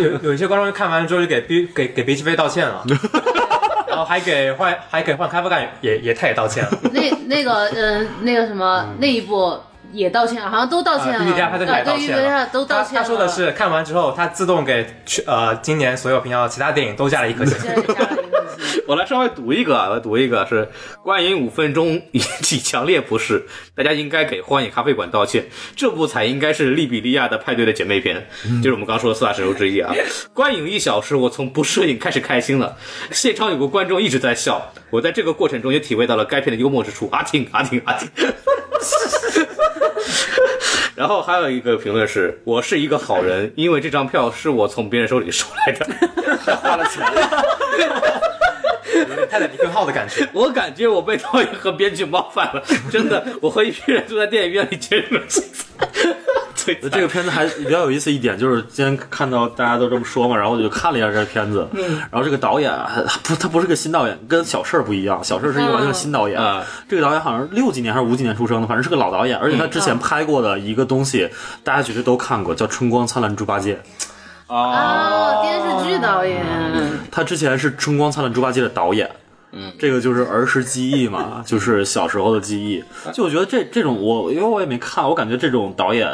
有有一些观众看完之后就给毕给给毕志飞道歉了，然后还给换还给换开发干也也他也道歉了。那那个呃那个什么那一部也道歉了，好像都道歉了。对也道对，歉对，了，都道歉了。他他说的是看完之后，他自动给去呃今年所有平遥其他电影都加了一颗星。我来稍微读一个，啊，我读一个是观影五分钟引起强烈不适，大家应该给《荒野咖啡馆》道歉。这部才应该是利比利亚的派对的姐妹篇，就是我们刚说的四大神兽之一啊。观影一小时，我从不适应开始开心了。现场有个观众一直在笑，我在这个过程中也体会到了该片的幽默之处。阿挺阿挺阿挺。然后还有一个评论是：我是一个好人，因为这张票是我从别人手里收来的，花了钱。有点泰坦尼克号的感觉。我感觉我被导演和编剧冒犯了，真的，我和一批人坐在电影院里接受了摧残。这个片子还比较有意思一点，就是今天看到大家都这么说嘛，然后我就看了一下这个片子，然后这个导演还不，他不是个新导演，跟小事儿不一样，小事儿是一个完全新导演，嗯这个导演好像是六几年还是五几年出生的，反正是个老导演，而且他之前拍过的一个东西，大家绝对都看过，叫《春光灿烂猪八戒》，哦，电视剧导演。他之前是《春光灿烂猪八戒》的导演。嗯，这个就是儿时记忆嘛，就是小时候的记忆。就我觉得这这种我，因为我也没看，我感觉这种导演，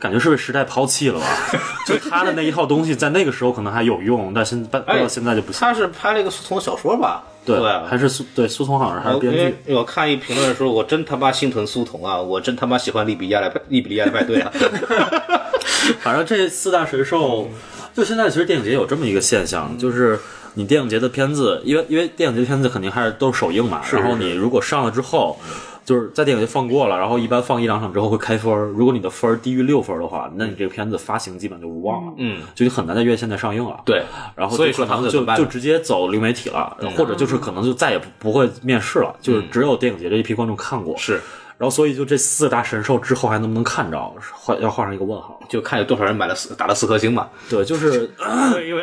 感觉是被时代抛弃了吧？就他的那一套东西，在那个时候可能还有用，但现在到现在就不行。他是拍了一个苏童的小说吧？对，对，还是苏对苏童好像还是编剧。我看一评论说，我真他妈心疼苏童啊！我真他妈喜欢利比亚来利比利亚的派对啊！反正这四大神兽，就现在其实电影节有这么一个现象，就是你电影节的片子，因为因为电影节的片子肯定还是都是首映嘛，然后你如果上了之后。就是在电影就放过了，然后一般放一两场之后会开分儿。如果你的分儿低于六分儿的话，那你这个片子发行基本就无望了，嗯，就你很难在院线再上映了。对，然后所以说他们怎么办呢就直接走流媒体了，或者就是可能就再也不不会面试了，就是只有电影节这一批观众看过。是，然后所以就这四大神兽之后还能不能看着，画要画上一个问号。就看有多少人买了四打了四颗星嘛。对，就是 因为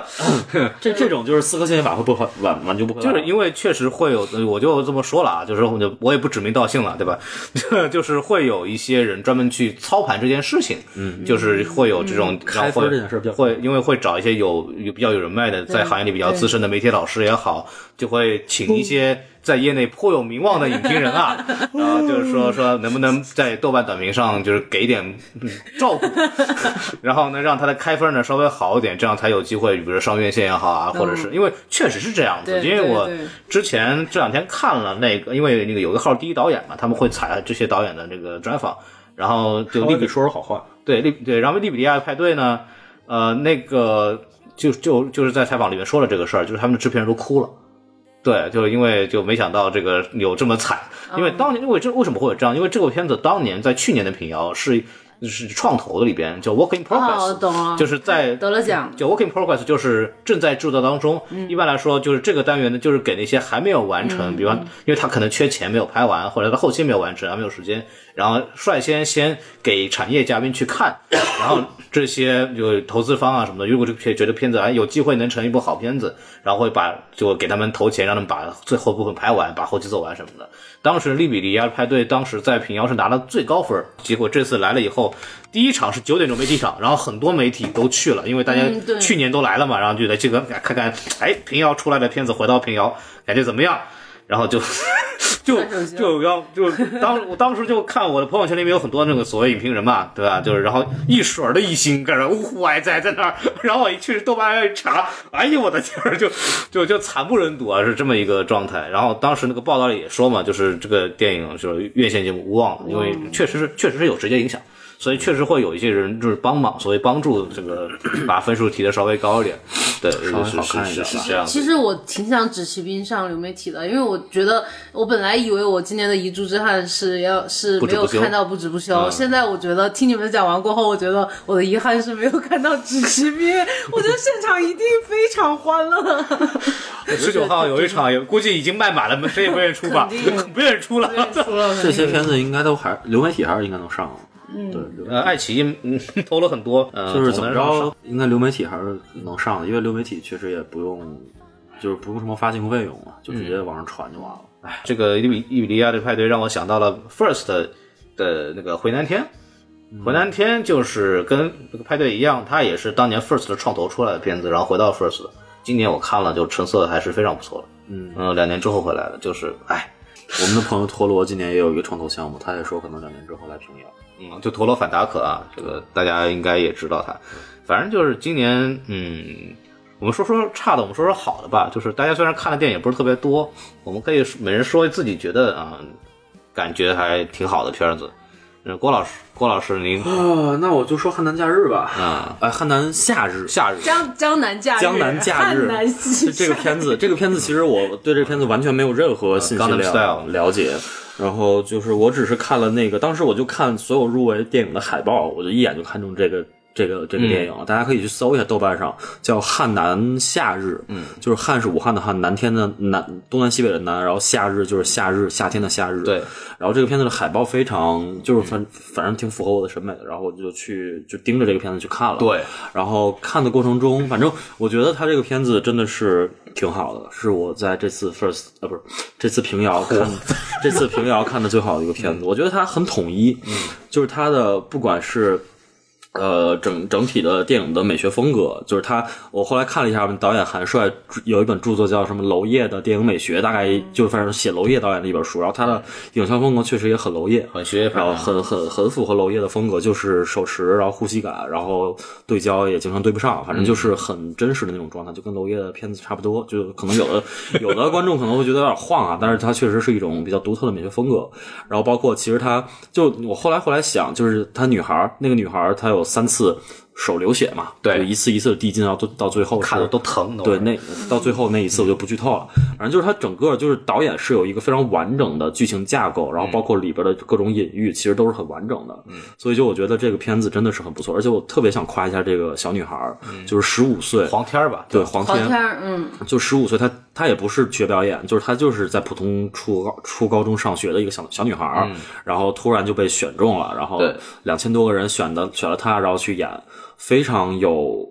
这这种就是四颗星也挽回不回挽挽救不回来，就是因为确实会有，我就这么说了啊，就是我就我也不指名道姓了，对吧？就是会有一些人专门去操盘这件事情，嗯，就是会有这种然后开这件事比较会因为会找一些有有比较有人脉的，在行业里比较资深的媒体老师也好，就会请一些在业内颇有名望的影评人啊，然 后就是说说能不能在豆瓣短评上就是给点嗯照顾，然后呢让他的开分呢稍微好一点，这样才有机会，比如说上院线也好啊，或者是因为确实是这样子，因为我之前这两天看了那个，因为那个有个号第一导演嘛，他们会采这些导演的这个专访，然后就利比利比说说好话。对利对，然后利比利亚派对呢，呃，那个就就就是在采访里面说了这个事儿，就是他们的制片人都哭了。对，就是因为就没想到这个有这么惨，因为当年因为这为什么会有这样？因为这部片子当年在去年的平遥是是创投的里边叫 working，Progress，、懂了，就是在得了奖，就 work in progress 就是正在制作当中。一般来说，就是这个单元呢，就是给那些还没有完成，比方因为他可能缺钱没有拍完，或者他后期没有完成，还没有时间，然后率先先给产业嘉宾去看，然后这些就投资方啊什么的，如果这个片觉得片子哎有机会能成一部好片子，然后会把就给他们投钱，让他们把最后部分拍完，把后期做完什么的。当时利比里亚派对当时在平遥是拿了最高分，结果这次来了以后，第一场是九点钟媒体场，然后很多媒体都去了，因为大家去年都来了嘛，然后就在这个看看，哎，平遥出来的片子回到平遥感觉怎么样？然后就就 就要就当我当时就看我的朋友圈里面有很多那个所谓影评人嘛，对吧？就是然后一水儿的一星搁那呜呼哀哉在那儿，然后我一去豆瓣上一查，哎呦我的天儿，就就就惨不忍睹啊，是这么一个状态。然后当时那个报道里也说嘛，就是这个电影就是院线节目无望了，因为确实是确实是有直接影响。所以确实会有一些人就是帮忙，所以帮助这个 把分数提的稍微高一点，对，稍微是好看一点是是是这样。其实我挺想指骑兵上流媒体的，因为我觉得我本来以为我今年的遗珠之憾是要是没有不止不休看到不止不休，嗯现在我觉得听你们讲完过后，我觉得我的遗憾是没有看到指骑兵，我觉得现场一定非常欢乐。十九号有一场，估计已经卖满了，谁也不愿意出吧 不愿意出了。出了这些片子应该都还流媒体还是应该能上，嗯，对，呃，爱奇艺嗯 投了很多，呃，就是怎么着，应该流媒体还是能上的，因为流媒体确实也不用，就是不用什么发行费用嘛，就直接往上传就完了。哎，这个伊比伊比利亚的派对让我想到了 First 的那个回南天。回南天就是跟这个派对一样，它也是当年 First 的创投出来的片子，然后回到 First。今年我看了，就成色还是非常不错的。嗯嗯，两年之后回来的，就是哎，我们的朋友陀螺今年也有一个创投项目，他也说可能两年之后来平遥。嗯，就陀螺反达可啊，这个大家应该也知道他。反正就是今年，嗯，我们说说差的，我们说说好的吧。就是大家虽然看的电影不是特别多，我们可以每人说自己觉得啊、感觉还挺好的片子。嗯，郭老师，郭老师您啊，那我就说汉南假日吧。啊，哎，汉南夏日，夏日江江南假日，江南假日汉南西这个片子，这个片子其实我对这片子完全没有任何信息 Style 了解。然后就是我只是看了那个，当时我就看所有入围电影的海报，我就一眼就看中这个这个这个电影了。大家可以去搜一下豆瓣上，叫《汉南夏日》，嗯，就是汉是武汉的汉，南天的南，东南西北的南，然后夏日就是夏日，夏天的夏日。对，然后这个片子的海报非常，就是反反正挺符合我的审美的，然后我就去就盯着这个片子去看了。对，然后看的过程中，反正我觉得他这个片子真的是挺好的，是我在这次 first 呃不是这次平遥看这次平遥看的最好的一个片子。我觉得它很统一，嗯，就是它的不管是。呃，整整体的电影的美学风格，就是他。我后来看了一下，导演韩帅有一本著作叫什么娄烨的电影美学，大概就反正写娄烨导演的一本书。然后他的影像风格确实也很娄烨，很学业派然后很很很符合娄烨的风格，就是手持，然后呼吸感，然后对焦也经常对不上，反正就是很真实的那种状态，就跟娄烨的片子差不多。就可能有的 有的观众可能会觉得有点晃啊，但是他确实是一种比较独特的美学风格。然后包括其实他就我后来后来想，就是他女孩那个女孩她有三次手流血嘛，对。就一次一次的递进，然后到到最后看的都疼。对，那到最后那一次我就不剧透了。反正就是它整个就是导演是有一个非常完整的剧情架构，然后包括里边的各种隐喻，其实都是很完整的。嗯，所以就我觉得这个片子真的是很不错，而且我特别想夸一下这个小女孩儿，就是十五岁，黄天儿吧，对黄天黄天，嗯，就十五岁，她她也不是学表演，就是她就是在普通初高初高中上学的一个小小女孩儿，然后突然就被选中了，然后两千多个人选的选了她，然后去演，非常有。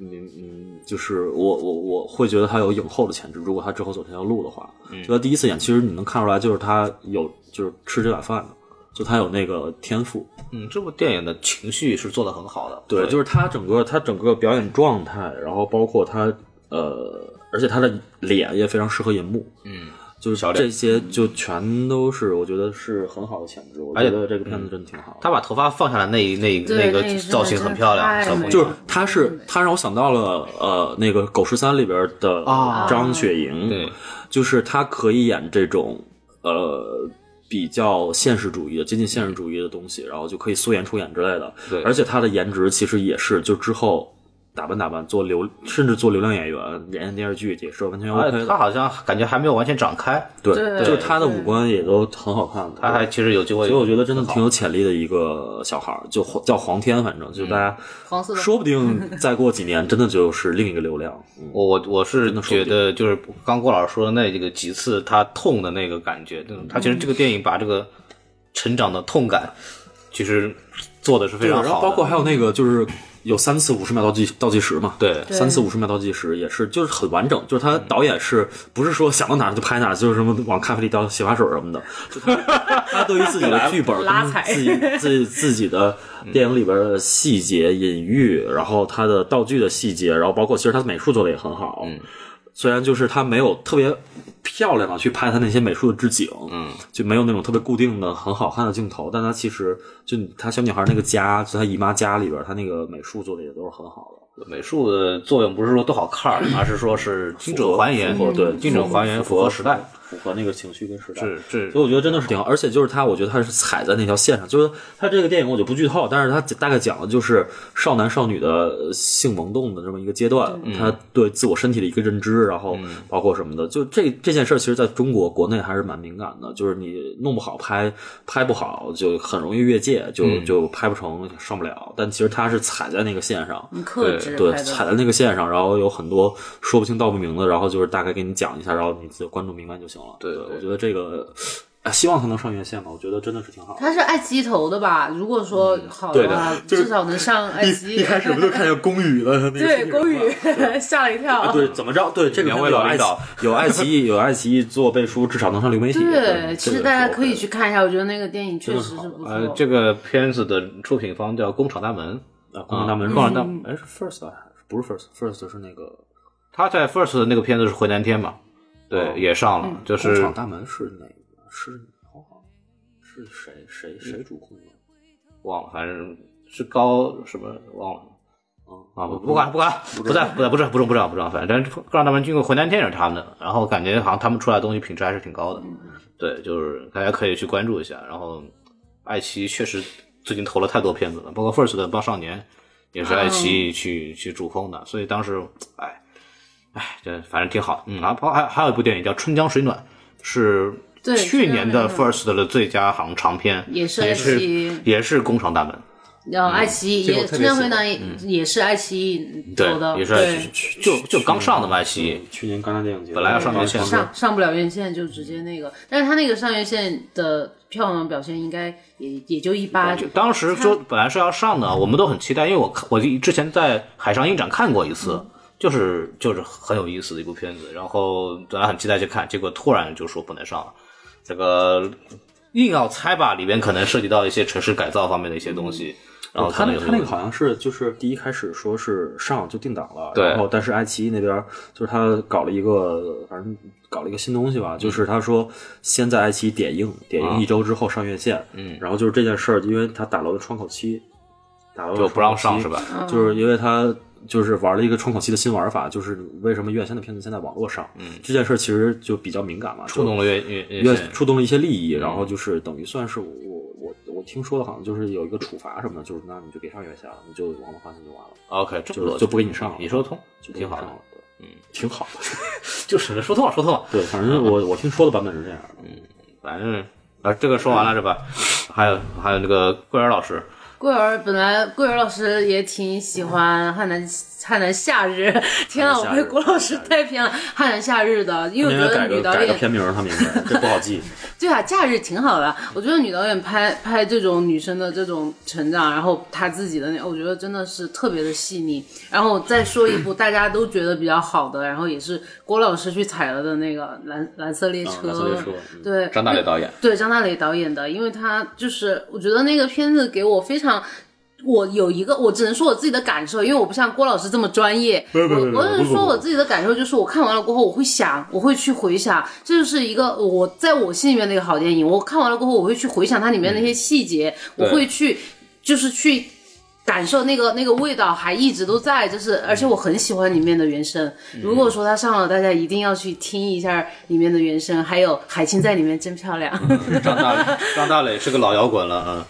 嗯嗯，就是我我我会觉得她有影后的潜质，如果她之后走这条路的话，就她第一次演，其实你能看出来，就是她有就是吃这碗饭的，就她有那个天赋，嗯，这部电影的情绪是做的很好的。对，就是她整个她整个表演状态，然后包括她呃，而且他的脸也非常适合银幕，嗯，就是小这些就全都是我觉得是很好的潜质。我而且觉得这个片子真的挺好的。他把头发放下来那一那那一瞬造型很漂亮，就是他是他让我想到了呃那个《狗十三》里边的啊张雪迎，对，就是他可以演这种呃比较现实主义的、接近现实主义的东西，然后就可以素颜出演之类的。对而且他的颜值其实也是，就之后打扮打扮做流，甚至做流量演员、演演电视剧也是完全且他好像感觉还没有完全长开，对，对就他的五官也都很好看。他还其实有机会。所以我觉得真的挺有潜力的一个小孩儿，就黄叫黄天，反正就大家黄色说不定 再过几年真的就是另一个流量。嗯我我我是觉得，就是刚郭老师说的那几个几次他痛的那个感觉，嗯他其实这个电影把这个成长的痛感，其实做的是非，常好的。然后包括还有那个就是有三次五十秒倒计倒计时嘛，对。三次五十秒倒计时也是就是很完整，就是他导演是不是说想到哪儿就拍哪儿，就是什么往咖啡里倒洗发水什么的，就他他对于自己的剧本 拉踩跟自己自己自己的电影里边的细节隐喻，然后他的道具的细节，然后包括其实他的美术做的也很好，嗯。虽然就是他没有特别漂亮的去拍他那些美术的置景，嗯，就没有那种特别固定的很好看的镜头，但他其实就他小女孩那个家，就他姨妈家里边，他那个美术做的也都是很好的。美术的作用不是说多好看，而是说是精准还原，对精准还原，符合时代。符合那个情绪跟时代。是是所以我觉得真的是挺好，而且就是他，我觉得他是踩在那条线上，就是他这个电影我就不剧透，但是他大概讲的就是少男少女的性萌动的这么一个阶段，他对自我身体的一个认知，然后包括什么的，就这这件事儿，其实在中国国内还是蛮敏感的，就是你弄不好拍拍不好，就很容易越界，就就拍不成上不了。但其实他是踩在那个线上，你克制对，踩在那个线上，然后有很多说不清道不明的，然后就是大概给你讲一下，然后你自己观众明白就行了。对对我觉得这个，啊希望他能上院线吧，我觉得真的是挺好的。他是爱奇艺投的吧？如果说好对的的话，就是至少能上爱奇艺。一开始不就看见宫羽了？那个 对宫羽 吓了一跳。啊对，怎么着？对，这个两位有爱奇老领导有爱奇艺有爱奇艺做背书，至少能上流媒体。对，其实大家可以去。看一下，我觉得那个电影确实是不呃，错。这个片子的出品方叫工厂大门，啊，工厂大门，嗯工厂大门，哎，是 First 啊不是 First，First 是那个他在 First 的那个片子是回南天嘛，对，也上了，就工是厂大门是哪个？是好好是谁谁谁主控的？忘了，反正是高什么忘了。嗯啊，不不管不管，不在不在不是不是不知道不知道，反正工厂大门经过回南天也是他们的，然后感觉好像他们出来的东西品质还是挺高的，对，就是大家可以去关注一下。然后爱奇艺确实最近投了太多片子了，包括 First 的《棒少年》也是爱奇艺去、去主控的，所以当时哎哎，这反正挺好。嗯，然后还还有一部电影叫《春江水暖》，是去年的 First 的最佳行长片，也是也爱奇艺是也是工厂大门。然后爱奇艺也《这个我特别春江回喜欢南》也是爱奇艺对投的，，也是爱奇艺，就就刚上的嘛，爱奇艺。去年刚上电影节本来要上院线上上不了院线就直接那个，但是他那个上院线的票房表现应该也也就一般。就当时就本来是要上的，我们都很期待，因为我看我之前在海上影展看过一次，就是就是很有意思的一部片子，然后本来很期待去看，结果突然就说不能上了，这个硬要猜吧，里边可能涉及到一些城市改造方面的一些东西，然后他那他那个好像是就是第一开始说是上就定档了，对然后但是爱奇艺那边就是他搞了一个反正搞了一个新东西吧，就是他说先在爱奇艺点映，点映一周之后上院线，嗯，然后就是这件事儿，因为他打了个窗口期，打漏了就不让窗口期上是吧？就是因为他就是玩了一个窗口期的新玩法，就是为什么院线的片子现在网络上，嗯，这件事儿其实就比较敏感嘛，触动了院院院，触动了一些利益，然后就是等于算是我听说的好像就是有一个处罚什么的，就是那你就别上院校了，你就王八花钱就完了，OK，这就就不给你上了，你说得通，就挺好的嗯，挺好的。就是说通了，说通了。对，反正我我听说的版本是这样的。反正啊，这个说完了是吧？还有还有那个桂儿老师，桂儿本来桂儿老师也挺喜欢汉南汉南夏日，天啊，我被郭老师带偏了汉南夏日的，因为我觉得女导演改个片名，他们应该这不好记。对啊，假日挺好的。我觉得女导演拍拍这种女生的这种成长，然后她自己的那，我觉得真的是特别的细腻。然后再说一部大家都觉得比较好的，然后也是郭老师去踩了的那个蓝蓝色列车。蓝色列车嗯对，张大雷导演，对张大雷导演的，因为他就是我觉得那个片子给我非常。我有一个，我只能说我自己的感受，因为我不像郭老师这么专业。我我只能说我自己的感受，就是我看完了过后，我会想，我会去回想，这就是一个我在我心里面的一个好电影。我看完了过后，我会去回想它里面的那些细节，我会去就是去感受那个那个味道还一直都在，就是而且我很喜欢里面的原声。如果说它上了，大家一定要去听一下里面的原声，还有海清在里面真漂亮。张大磊，张大磊是个老摇滚了啊。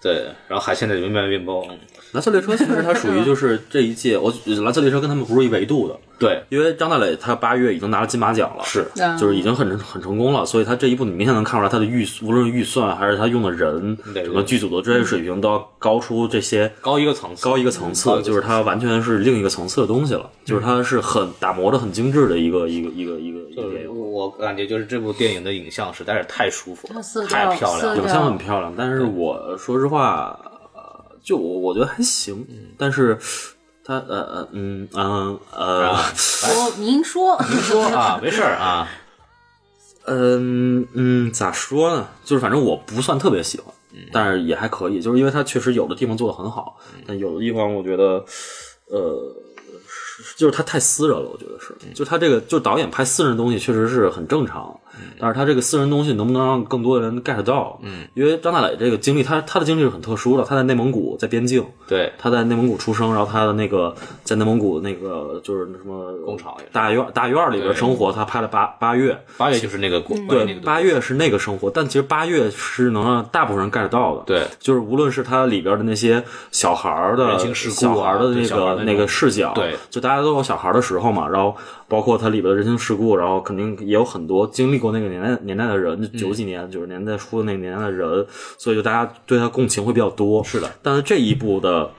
对，然后海鲜在里面卖面包，蓝色列车其实它属于就是这一届，我蓝色列车跟他们不是一维度的，对，因为张大磊他八月已经拿了金马奖了，是啊就是已经很很成功了，所以他这一部你明显能看出来他的预无论是预算还是他用的人，整个剧组的专业水平都要高出这些高一个层次，高一个层次，就是它完全是另一个层次的东西了，就是它是很打磨的很精致的一个一个一个一个一个电影。我感觉就是这部电影的影像实在是太舒服了太漂亮了。影像很漂亮，但是我说实话，呃，就我我觉得还行，但是他呃呃嗯嗯呃说您说您，说啊，没事儿啊，嗯嗯，咋说呢？就是反正我不算特别喜欢，但是也还可以，就是因为它确实有的地方做的很好，但有的地方我觉得，呃。就是他太私人了，我觉得是，就他这个，就导演拍私人的东西确实是很正常，但是他这个私人东西能不能让更多的人 get 到？嗯，因为张大磊这个经历，他他的经历是很特殊的，他在内蒙古，在边境，对，他在内蒙古出生，然后他的那个在内蒙古那个就是那什么工厂大院大院里边生活，他拍了八八月，八月就是那个国对，八月是那个生活，但其实八月是能让大部分人 get 到的。对，就是无论是他里边的那些小孩儿的小孩儿的那个那个视角，对，就大家都有小孩儿的时候嘛，然后包括它里边的人情世故，然后肯定也有很多经历过那个年代年代的人，就九几年、九十年代初的那个年代的人，所以就大家对他共情会比较多。是的，但是这一部的。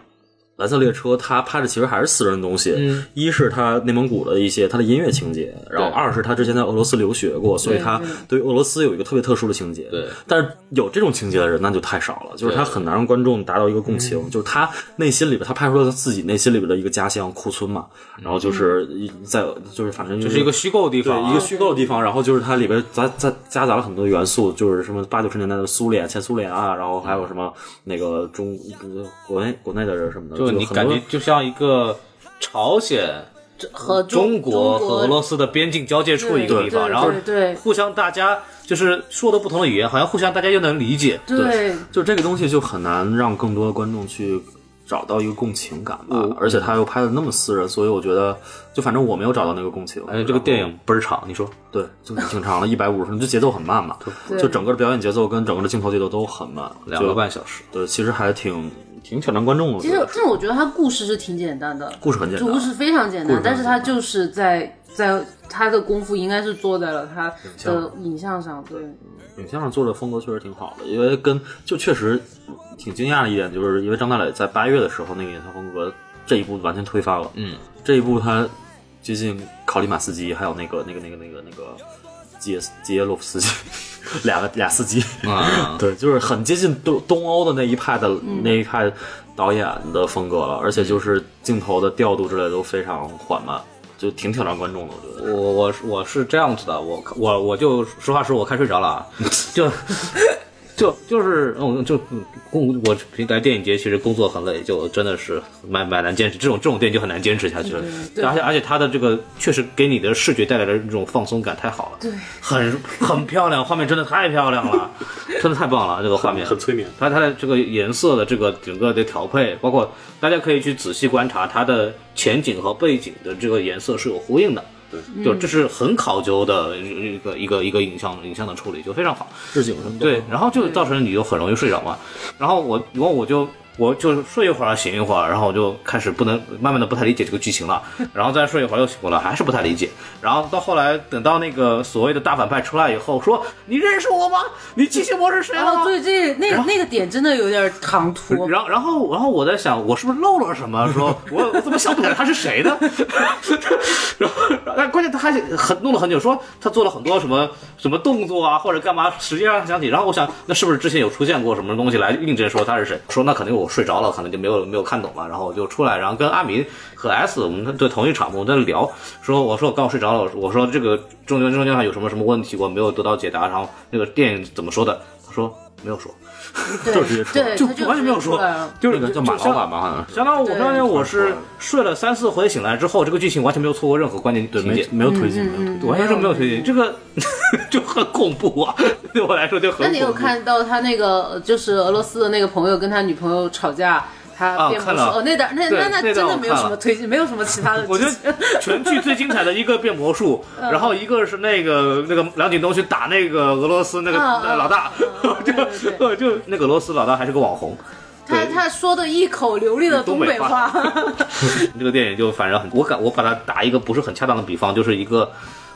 蓝色列车，它拍的其实还是私人的东西。嗯。一是它内蒙古的一些它的音乐情节，然后二是他之前在俄罗斯留学过，所以他对俄罗斯有一个特别特殊的情节。对，但是有这种情节的人那就太少了，就是他很难让观众达到一个共情，就是他内心里边他拍出了他自己内心里边的一个家乡库村嘛，然后就是一在就是反正就这是一个虚构的地方啊，一个虚构的地方，然后就是它里边杂杂夹杂了很多元素，就是什么八九十年代的苏联、前苏联啊，然后还有什么那个中呃国内国内的人什么的，就你感觉就像一个朝鲜。和中国和俄罗斯的边境交界处一个地方，然后互相大家就是说的不同的语言，好像互相大家又能理解。对就这个东西就很难让更多的观众去找到一个共情感吧，嗯而且他又拍的那么私人，所以我觉得就反正我没有找到那个共情。而且这个电影倍儿长，你说对，就挺长了，一百五十分钟，就节奏很慢嘛，就整个的表演节奏跟整个的镜头节奏都很慢，两个半小时，对，其实还挺挺挑战观众的。其实但我觉得他故事是挺简单的，故事很简单，故事非常简单但是他就是在在他的功夫应该是做在了他的影像上，对，影像上做的风格确实挺好的，因为跟就确实挺惊讶的一点，就是因为张大磊在八月的时候那个影像风格这一部完全推翻了，嗯，这一部他接近考里马斯基，还有那个那个那个那个那个基耶基耶洛夫斯基，两个俩司机，啊，对，就是很接近东东欧的那一派的、嗯。那一派导演的风格了，而且就是镜头的调度之类都非常缓慢，就挺挑战观众的，我觉得。我我是我是这样子的，我我我就实话实说，我看睡着了啊，就就 就是嗯就嗯工我平来电影节其实工作很累，就真的是蛮蛮难坚持，这种这种电影就很难坚持下去了。对而且而且它的这个确实给你的视觉带来的这种放松感太好了，对，很很漂亮，画面真的太漂亮了，真的太棒了，这个画面很催眠。它它的这个颜色的这个整个的调配，包括大家可以去仔细观察它的前景和背景的这个颜色是有呼应的。对，就这是很考究的一个一个一个影像影像的处理，就非常好。置景什么的。对，然后就造成你就很容易睡着嘛。然后我，然后我就我就睡一会儿醒一会儿，然后我就开始不能慢慢的不太理解这个剧情了，然后再睡一会儿又醒过来，还是不太理解。然后到后来等到那个所谓的大反派出来以后，说你认识我吗？你机械魔是谁了吗？然后对这那那个点真的有点唐突，然后，然后，然后我在想，我是不是漏了什么？说 我我怎么想不起来他是谁呢？然后，但关键他还很弄了很久，说他做了很多什么什么动作啊，或者干嘛，实际上想起。然后我想，那是不是之前有出现过什么东西来印证说他是谁？说那肯定我睡着了，可能就没有没有看懂嘛。然后我就出来，然后跟阿明和 S 我们对同一场，我们在聊，说我说我刚睡着了，我说这个中间中间还有什么什么问题，我没有得到解答。然后那个电影怎么说的？他说没有说。对就直接出来，就就完全没有说就是那个叫马老板吧，好像是。相当于我当于我是睡了三四回醒来之后，这个剧情完全没有错过任何关键对，情节，没没有推进，没有推进。完全是没有推进，这个 就很恐怖啊！对我来说就很。那你有看到他那个就是俄罗斯的那个朋友跟他女朋友吵架，他啊变魔术哦，那段那对那那那真的没有什么推进，没有什么其他的。我觉得全剧最精彩的一个变魔术，嗯然后一个是那个那个梁景东去打那个俄罗斯那个老大，就就那个俄罗斯老大还是个网红。他他说的一口流利的东北话，这 个电影就反正很，我感我把它打一个不是很恰当的比方，就是一个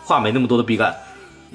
话没那么多的毕赣。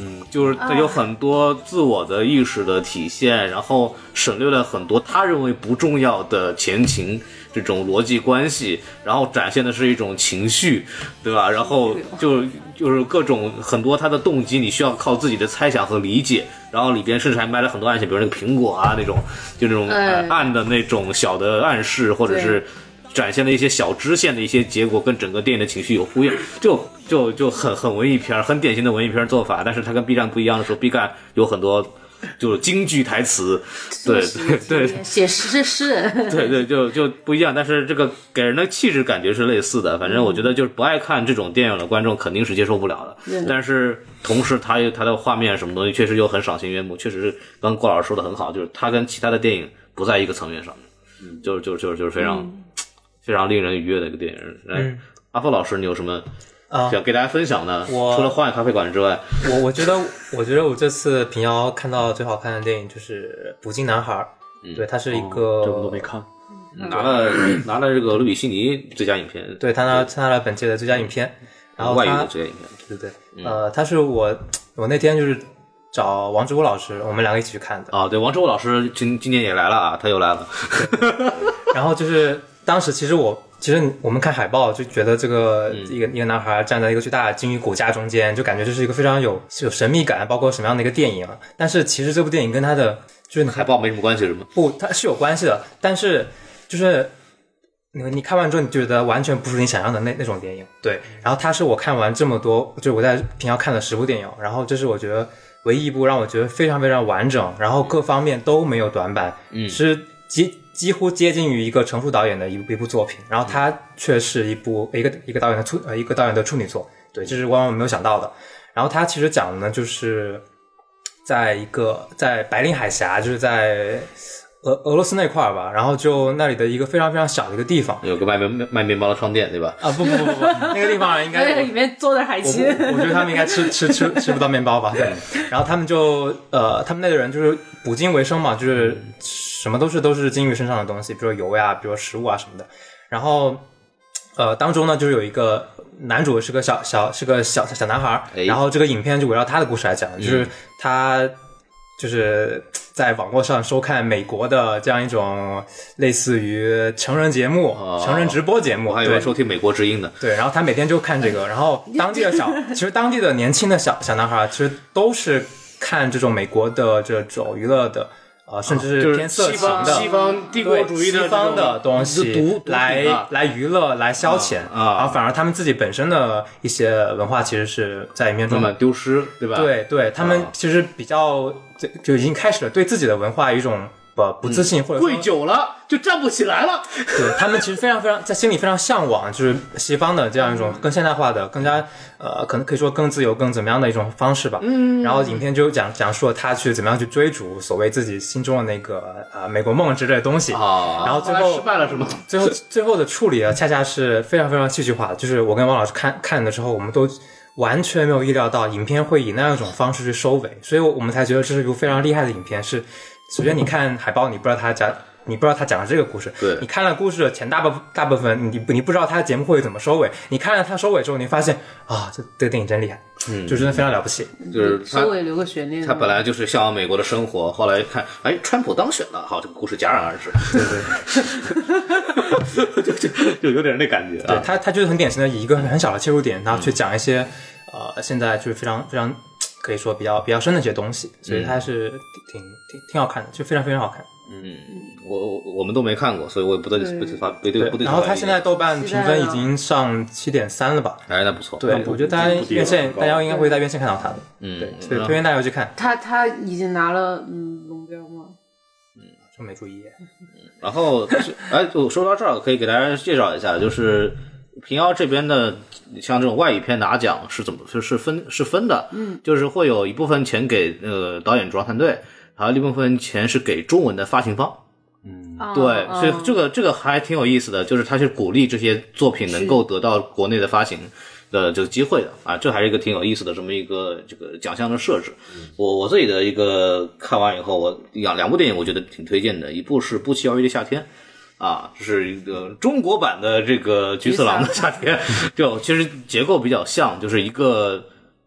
嗯，就是他有很多自我的意识的体现，然后省略了很多他认为不重要的前情这种逻辑关系，然后展现的是一种情绪，对吧？然后就就是各种很多他的动机，你需要靠自己的猜想和理解，然后里边甚至还埋了很多暗线，比如那个苹果啊那种，就那种、暗的那种小的暗示，或者是。展现了一些小支线的一些结果，跟整个电影的情绪有呼应，就就就很很文艺片儿，很典型的文艺片儿做法。但是它跟 B 站不一样的时候，B 站有很多就是京剧台词，对对对写诗诗人，对对，就就不一样。但是这个给人的气质感觉是类似的。反正我觉得就是不爱看这种电影的观众肯定是接受不了的。但是同时它它的画面什么东西确实又很赏心悦目，确实是刚刚郭老师说的很好，就是它跟其他的电影不在一个层面上面，就是就是就是就是非常。非常令人愉悦的一个电影。来，阿峰老师，你有什么啊。想给大家分享的？我除了《荒野咖啡馆》之外，我我觉得，我觉得我这次平遥看到最好看的电影就是《捕鲸男孩》，对，它是一个，哦这我都没看。拿了拿了这个卢比西尼最佳影片，对他拿他拿了本届的最佳影片，然后外语的最佳影片。对对。对，呃，他是我我那天就是找王志武老师，我们两个一起去看的，啊，对，王志武老师今今年也来了啊，他又来了。然后就是当时其实我其实我们看海报就觉得这个一个、一个男孩站在一个巨大的鲸鱼骨架中间，就感觉这是一个非常有有神秘感，包括什么样的一个电影啊？但是其实这部电影跟他的就是海报没什么关系是吗？不，它是有关系的，但是就是你你看完之后，你觉得完全不是你想象的那那种电影。对，然后它是我看完这么多，就是我在平遥看了十部电影，然后这是我觉得唯一一部让我觉得非常非常完整，然后各方面都没有短板，嗯，是几几乎接近于一个成熟导演的一一部作品，然后它却是一部一个一个导演的处呃一个导演的处女作，对，这是万万没有想到的。然后它其实讲的呢，就是在一个在白令海峡，就是在俄俄罗斯那块儿吧，然后就那里的一个非常非常小的一个地方有个卖面卖面包的商店，对吧？啊，不不不不不，那个地方应该在 里面做的海鲜，我觉得他们应该吃吃吃吃不到面包吧？对。然后他们就呃，他们那个人就是捕鲸为生嘛，就是什么都是都是鲸鱼身上的东西，比如说油呀，比如说食物啊什么的。然后呃，当中呢就是有一个男主是个小小是个小小男孩儿，哎然后这个影片就围绕他的故事来讲，就是他。就是在网络上收看美国的这样一种类似于成人节目、哦成人直播节目，还以对收听美国之音的。对，然后他每天就看这个，然后当地的小，其实当地的年轻的小小男孩，其实都是看这种美国的这种娱乐的，呃，甚至是是偏色西情的。方西方帝国主义的西方的东西来来娱乐来消遣啊然后反而他们自己本身的一些文化其实是在里面中慢慢丢失，对吧？，对对，他们啊其实比较就就已经开始了对自己的文化一种不不自信，或者跪久了就站不起来了。对他们其实非常非常在心里非常向往，就是西方的这样一种更现代化的、更加呃，可能可以说更自由、更怎么样的一种方式吧。嗯。然后影片就讲讲述了他去怎么样去追逐所谓自己心中的那个呃美国梦之类的东西。啊然后最后失败了是吗？最后 最后的处理啊，恰恰是非常非常戏剧化的。就是我跟王老师看看的时候，我们都完全没有意料到影片会以那样一种方式去收尾，所以我们才觉得这是一部非常厉害的影片。是，首先你看海报，你不知道他讲，你不知道他讲的这个故事，对你看了故事的前大部大部分，你你不知道他的节目会怎么收尾，你看了他收尾之后，你发现啊，这这个电影真厉害，嗯，就真的非常了不起。就是他收尾留个悬念。他本来就是向往美国的生活，后来看，哎，川普当选了，好，这个故事戛然而止。对对，就就就有点那感觉啊。对他，他就是很典型的以一个很小的切入点，然后去讲一些、呃现在就是非常非常可以说比较比较深的一些东西，所以它是挺挺挺好看的，就非常非常好看。嗯我我们都没看过，所以我也不得不得发不对不对。然后它现在豆瓣评分已经上七点三了吧？哎，那不错。对，我觉得大家院线大家应该会在院线看到它的，嗯，对，所以推荐大家去看。他他已经拿了嗯龙标吗？嗯，就没注意，然后就是，哎，我说到这儿，可以给大家介绍一下，就是平遥这边的，像这种外语片拿奖是怎么是是分是分的，嗯，就是会有一部分钱给呃导演主创团队，还有一部分钱是给中文的发行方。嗯对，所以嗯这个这个还挺有意思的，就是他是鼓励这些作品能够得到国内的发行的这个机会的啊，这还是一个挺有意思的这么一个这个奖项的设置。我我自己的一个看完以后，我两两部电影我觉得挺推荐的，一部是《不期而遇的夏天》。啊，就是一个中国版的这个菊次郎的夏天，就其实结构比较像，就是一个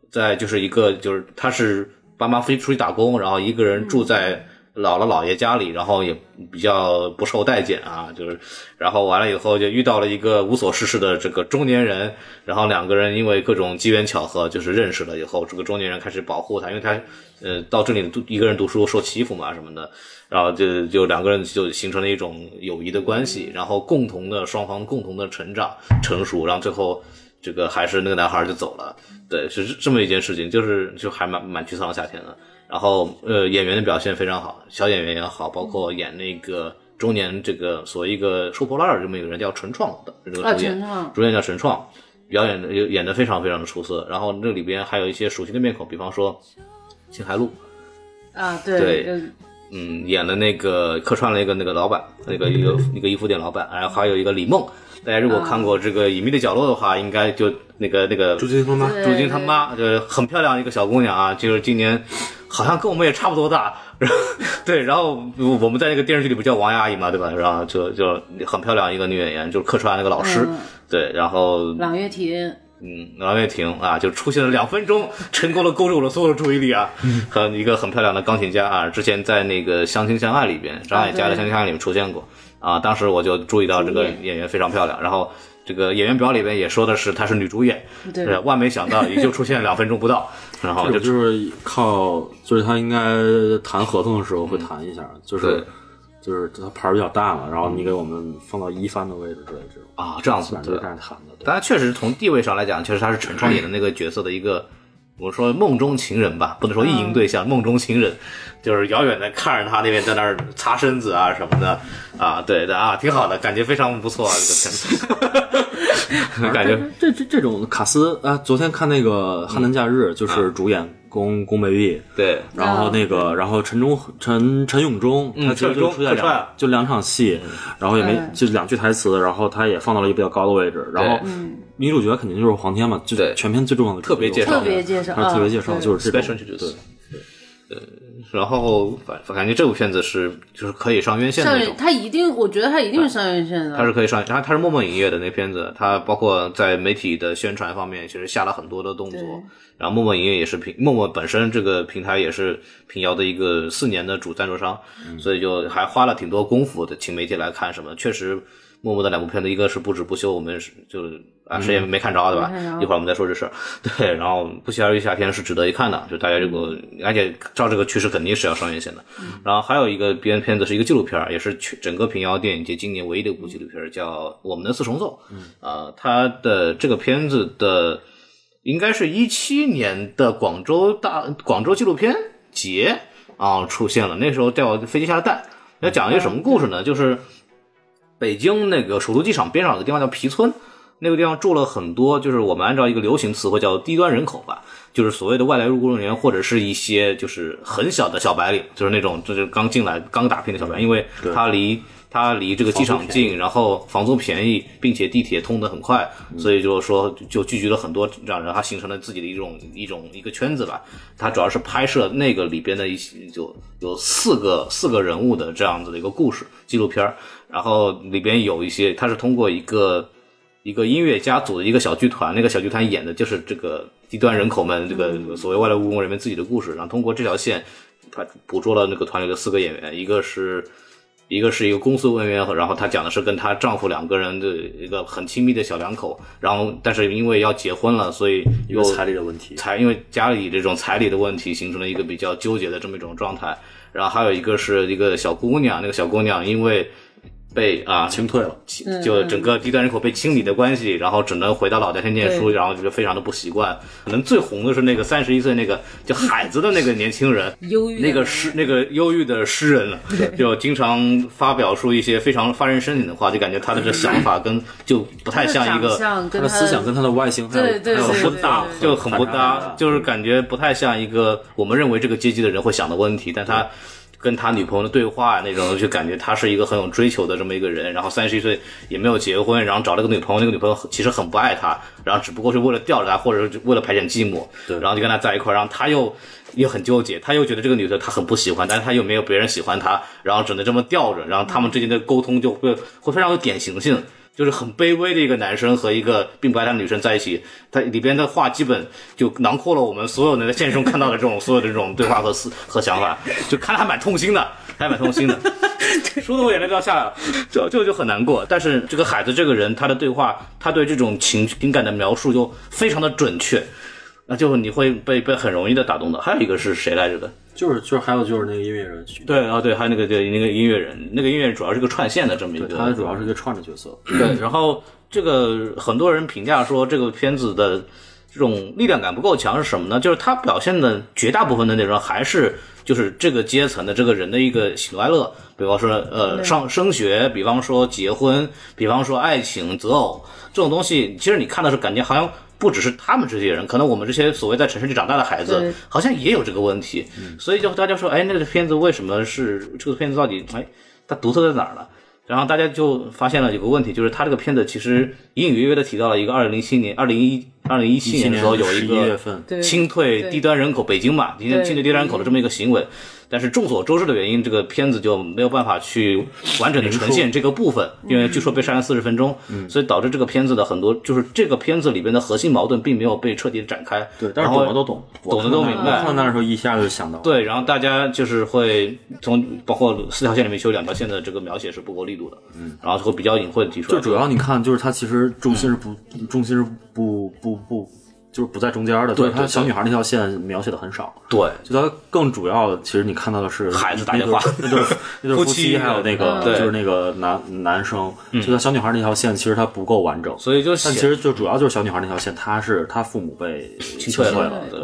在就是一个就是他是爸妈飞出去打工，然后一个人住在姥姥姥爷家里，然后也比较不受待见啊，就是然后完了以后就遇到了一个无所事事的这个中年人，然后两个人因为各种机缘巧合就是认识了以后，这个中年人开始保护他，因为他呃到这里读一个人读书受欺负嘛什么的，然后就就两个人就形成了一种友谊的关系，然后共同的双方共同的成长成熟，然后最后这个还是那个男孩就走了，对，是这么一件事情，就是就还蛮蛮沮丧的夏天的。然后呃演员的表现非常好，小演员也好，包括演那个中年这个所谓一个收破烂儿这么一个人叫陈创的这个啊，主演主演叫陈创，表演的演的非常非常的出色。然后那里边还有一些熟悉的面孔，比方说秦海璐，啊，对对，嗯，演了那个客串了一个那个老板，那个一个一个衣服店老板，然后还有一个李梦。大家如果看过这个《隐秘的角落》的话，应该就那个那个朱金他妈朱晶他妈，就是很漂亮一个小姑娘啊，就是今年好像跟我们也差不多大。然 后对，然后我们在那个电视剧里不叫王阿姨嘛，对吧？然后就就很漂亮一个女演员，就是客串那个老师。嗯对，然后朗月婷，嗯，郎月婷啊，就出现了两分钟，成功的勾住我的所有的注意力啊，和一个很漂亮的钢琴家啊，之前在那个《相亲相爱》里边，张艾嘉的《相亲相爱》里面出现过啊，当时我就注意到这个演。员非常漂亮，然后这个演员表里边也说的是她是女主演，万没想到也就出现两分钟不到，然后就就是靠，就是他应该谈合同的时候会谈一下，就是对就是他牌儿比较大嘛，然后你给我们放到一番的位置之类这种，啊这样子对基本上就是这样谈的。对当然，确实从地位上来讲，确实他是陈创演的那个角色的一个，我说梦中情人吧，不能说意淫对象，梦中情人，就是遥远的看着他那边在那儿擦身子啊什么的，啊，对的啊，挺好的，感觉非常不错啊，这个片子，感觉这这这种卡斯啊，昨天看那个《汉南假日》，嗯就是主演宫宫北玉，对，然后那个，然后陈忠陈陈永忠，嗯他其实就出现两就两场戏，然后也没嗯就两句台词，然后他也放到了一个比较高的位置，然后女主角肯定就是黄天嘛，就对。全片最重要的特别介绍。特别介绍，啊，特别啊介绍就是这 special 种 introduce 然后反反感觉这部片子是就是可以上院线的上院，那种。他一定，我觉得他一定是上院线的。他是可以上，然后他是陌陌影业的那片子，他包括在媒体的宣传方面，其实下了很多的动作。然后陌陌影业也是平陌陌本身这个平台也是平遥的一个四年的主赞助商，所以就还花了挺多功夫的，请媒体来看什么。确实，陌陌的两部片子，一个是不止不休，我们是就啊谁也没看着对吧一会儿我们再说这事儿。对，然后不期而遇夏天是值得一看的，就大家如果而且照这个趋势肯定是要上院线的。然后还有一个编片子是一个纪录片儿，也是全整个平遥电影节今年唯一的一部纪录片儿，叫《我们的四重奏》。嗯，啊、它的这个片子的应该是一七年的广州大广州纪录片节啊、出现了，那时候掉飞机下的蛋。要讲一个什么故事呢？就是北京那个首都机场边上有个地方叫皮村，那个地方住了很多，就是我们按照一个流行词汇叫低端人口吧，就是所谓的外来务工人员，或者是一些就是很小的小白领，就是那种就是刚进来刚打拼的小白领，因为他离他离这个机场近，然后房租便宜，并且地铁通得很快，所以就是说就聚集了很多这样人，他形成了自己的一种一种一个圈子吧。他主要是拍摄那个里边的一些就有四个四个人物的这样子的一个故事纪录片儿，然后里边有一些他是通过一个。一个音乐家组的一个小剧团，那个小剧团演的就是这个低端人口们这个所谓外来务工人员自己的故事，然后通过这条线，他捕捉了那个团里的四个演员，一个是一个是一个公司文员，然后她讲的是跟她丈夫两个人的一个很亲密的小两口，然后但是因为要结婚了，所以又有彩礼的问题，彩因为家里这种彩礼的问题，形成了一个比较纠结的这么一种状态。然后还有一个是一个小姑娘，那个小姑娘因为被啊清退了。就整个低端人口被清理的关系，然后只能回到老家去念书，然后觉得非常的不习惯。可能最红的是那个三十一岁那个叫海子的那个年轻人，忧郁那个诗那个忧郁的诗人了，就经常发表出一些非常发人深省的话，就感觉他的这想法跟就不太像一个他的思想跟他的外形还有对对还有对很大对就很不搭，就是感觉不太像一个我们认为这个阶级的人会想的问题，但他。跟他女朋友的对话那种，就感觉他是一个很有追求的这么一个人。然后三十一岁也没有结婚，然后找了个女朋友，那个女朋友其实很不爱他，然后只不过是为了吊着他，或者是为了排遣寂寞，对然后就跟他在一块儿。然后他又又很纠结，他又觉得这个女的他很不喜欢，但是他又没有别人喜欢他，然后只能这么吊着。然后他们之间的沟通就会会非常有典型性。就是很卑微的一个男生和一个并不爱他的女生在一起，他里边的话基本就囊括了我们所有能在现实中看到的这种所有的这种对话和思和想法，就看得还蛮痛心的，还蛮痛心的，说的我眼泪都要下来了，就就就很难过。但是这个海子这个人，他的对话，他对这种情情感的描述就非常的准确，那就你会被被很容易的打动的。还有一个是谁来着的？就是就是还有就是那个音乐人对啊，对，还有那个对那个音乐人，那个音乐人主要是个串线的这么一个，他主要是一个串的角色，对，然后这个很多人评价说这个片子的这种力量感不够强是什么呢？就是他表现的绝大部分的内容还是就是这个阶层的这个人的一个喜怒哀乐，比方说呃上升学，比方说结婚，比方说爱情择偶这种东西，其实你看的是感觉好像。不只是他们这些人，可能我们这些所谓在城市里长大的孩子，好像也有这个问题，所以就大家说，哎，那个片子为什么是这个片子到底，哎，它独特在哪儿呢？然后大家就发现了有个问题，就是他这个片子其实隐隐约约的提到了一个二零零七年、二零一二零一七年的时候有一个清退低端人口，北京嘛，清清退低端人口的这么一个行为。但是众所周知的原因，这个片子就没有办法去完整的呈现这个部分，因为据说被删了四十分钟，所以导致这个片子的很多就是这个片子里边的核心矛盾并没有被彻底的展开。对，但是懂的都懂，懂的都明白。看到那时候一下就想到，，对，然后大家就是会从包括四条线里面其实有两条线的这个描写是不够力度的，嗯，然后会比较隐晦的提出来。就主要你看，就是它其实重心是不重心是不不不不就是不在中间的，就是他小女孩那条线描写的很少，对，就他更主要的，其实你看到的是孩子打电话那对那对 夫夫妻还有那个对就是那个男男生，就他小女孩那条线，其实它不够完整，所以就。显但其实就主要就是小女孩那条线，她是她父母被清退了，对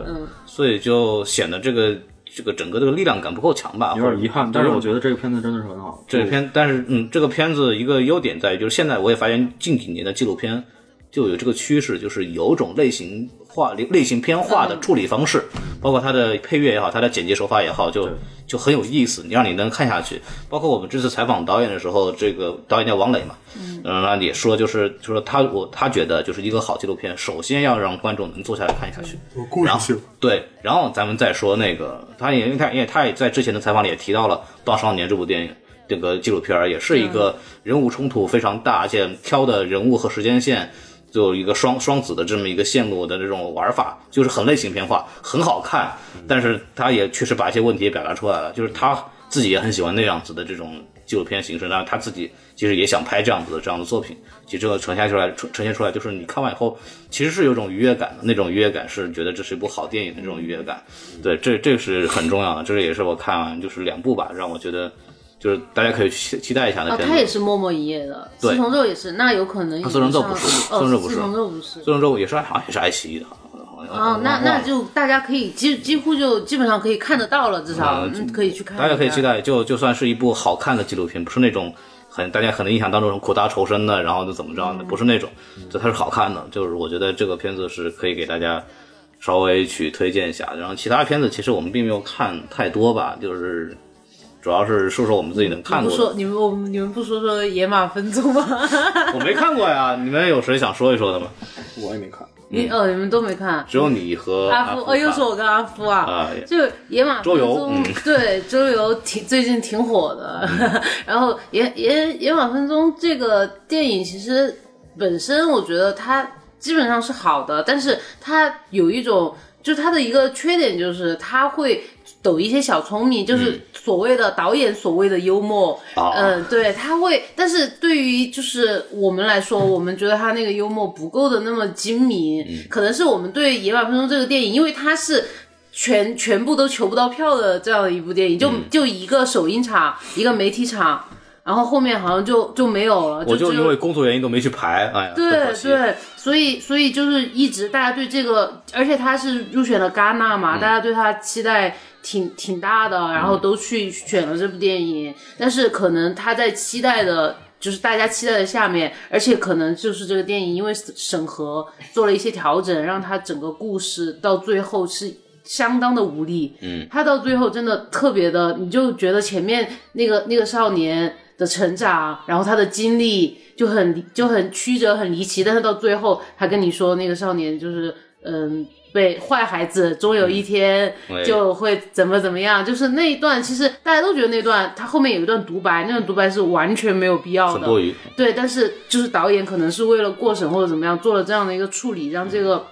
所以就显得这个这个整个这个力量感不够强吧，有点遗憾。但是我觉得得这个片子真的是很好，这个片，但是嗯，这个片子一个优点在于，就是现在我也发现近几年的纪录片就有这个趋势，就是有种类型化、类型偏化的处理方式，包括它的配乐也好，它的剪辑手法也好，就就很有意思，你让你能看下去。包括我们这次采访导演的时候，这个导演叫王磊嘛，嗯，那也说就是就说他我他觉得就是一个好纪录片，首先要让观众能坐下来看下去，然后对，然后咱们再说那个，他也因为他因为他也在之前的采访里也提到了《棒少年》这部电影。这个纪录片儿也是一个人物冲突非常大，而且挑的人物和时间线就有一个双双子的这么一个线路的这种玩法，就是很类型片化，很好看。但是他也确实把一些问题也表达出来了，就是他自己也很喜欢那样子的这种纪录片形式，然后他自己其实也想拍这样子的这样的作品。其实这个呈现出来，呈呈现出来就是你看完以后，其实是有种愉悦感的，那种愉悦感是觉得这是一部好电影的这种愉悦感。对，这这是很重要的，这也是我看完就是两部吧，让我觉得就是大家可以期期待一下的啊，片子。他也是默默营业的，对四重奏也是，那有可能四重奏不是哦，四重奏不是四重奏不是。四重奏也是好像也是爱奇艺的，好像哦，那那就大家可以几几乎就基本上可以看得到了，至少可以去看。大家可以期待，就就算是一部好看的纪录片，不是那种很大家可能印象当中苦大仇深的，然后就怎么着的，不是那种，就它是好看的。就是我觉得这个片子是可以给大家稍微去推荐一下。然后其他片子其实我们并没有看太多吧，就是主要是说说我们自己能看的。说你们我们你们不说说野马分鬃吗？我没看过呀，你们有谁想说一说的吗？我也没看。你哦，你们都没看。只有你和阿夫，哦，又看是我跟阿夫啊，啊就野马周游分鬃嗯 对周游挺最近挺火的，然后野野野马分鬃这个电影其实本身我觉得它基本上是好的，但是它有一种就它的一个缺点就是它会抖一些小聪明，就是所谓的导演所谓的幽默，啊。嗯，对，他会，但是对于就是我们来说，我们觉得他那个幽默不够的那么精明，可能是我们对《野马分鬃》这个电影，因为它是。全全部都求不到票的这样的一部电影，就、就一个首映场，一个媒体场，然后后面好像就就没有了，我就因为工作原因都没去排，哎呀，对对，所以所以就是一直大家对这个，而且他是入选了戛纳嗯。嘛，大家对他期待挺挺大的，然后都去选了这部电影，但是可能他在期待的。就是大家期待的下面，而且可能就是这个电影因为审核做了一些调整，让他整个故事到最后是相当的无力。嗯，他到最后真的特别的，你就觉得前面那个那个少年的成长，然后他的经历就很就很曲折很离奇，但是到最后他跟你说那个少年就是嗯。被坏孩子终有一天就会怎么怎么样，就是那一段，其实大家都觉得那段他后面有一段独白，那段独白是完全没有必要的。对，但是就是导演可能是为了过审或者怎么样做了这样的一个处理，让这个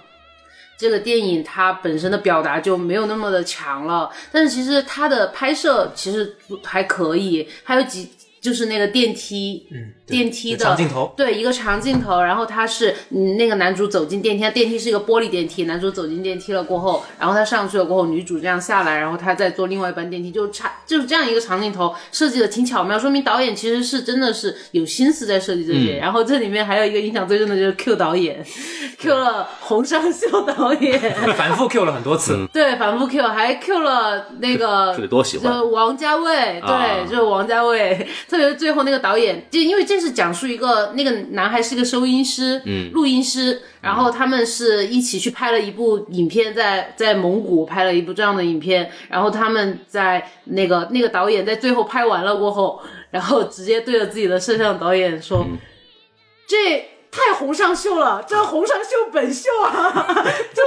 这个电影它本身的表达就没有那么的强了。但是其实它的拍摄其实还可以，还有几就是那个电梯，嗯，电梯的长镜头，对，一个长镜头，然后他是嗯，那个男主走进电梯，电梯是一个玻璃电梯，男主走进电梯了过后，然后他上去了过后，女主这样下来，然后他再坐另外一班电梯，就差就是这样一个长镜头设计的挺巧妙，说明导演其实是真的是有心思在设计这些。然后这里面还有一个印象最深的就是 Q 导演，Q 了洪尚秀导演，反复 Q 了很多次，对，反复 Q，还 Q 了那个这多喜欢就王家卫，对，啊就是王家卫，特别是最后那个导演，就因为这是讲述一个那个男孩是个收音师，嗯，录音师，然后他们是一起去拍了一部影片在，在蒙古拍了一部这样的影片，然后他们在那个那个导演在最后拍完了过后，然后直接对着自己的摄像导演说，这。太洪尚秀了，这洪尚秀本秀啊，就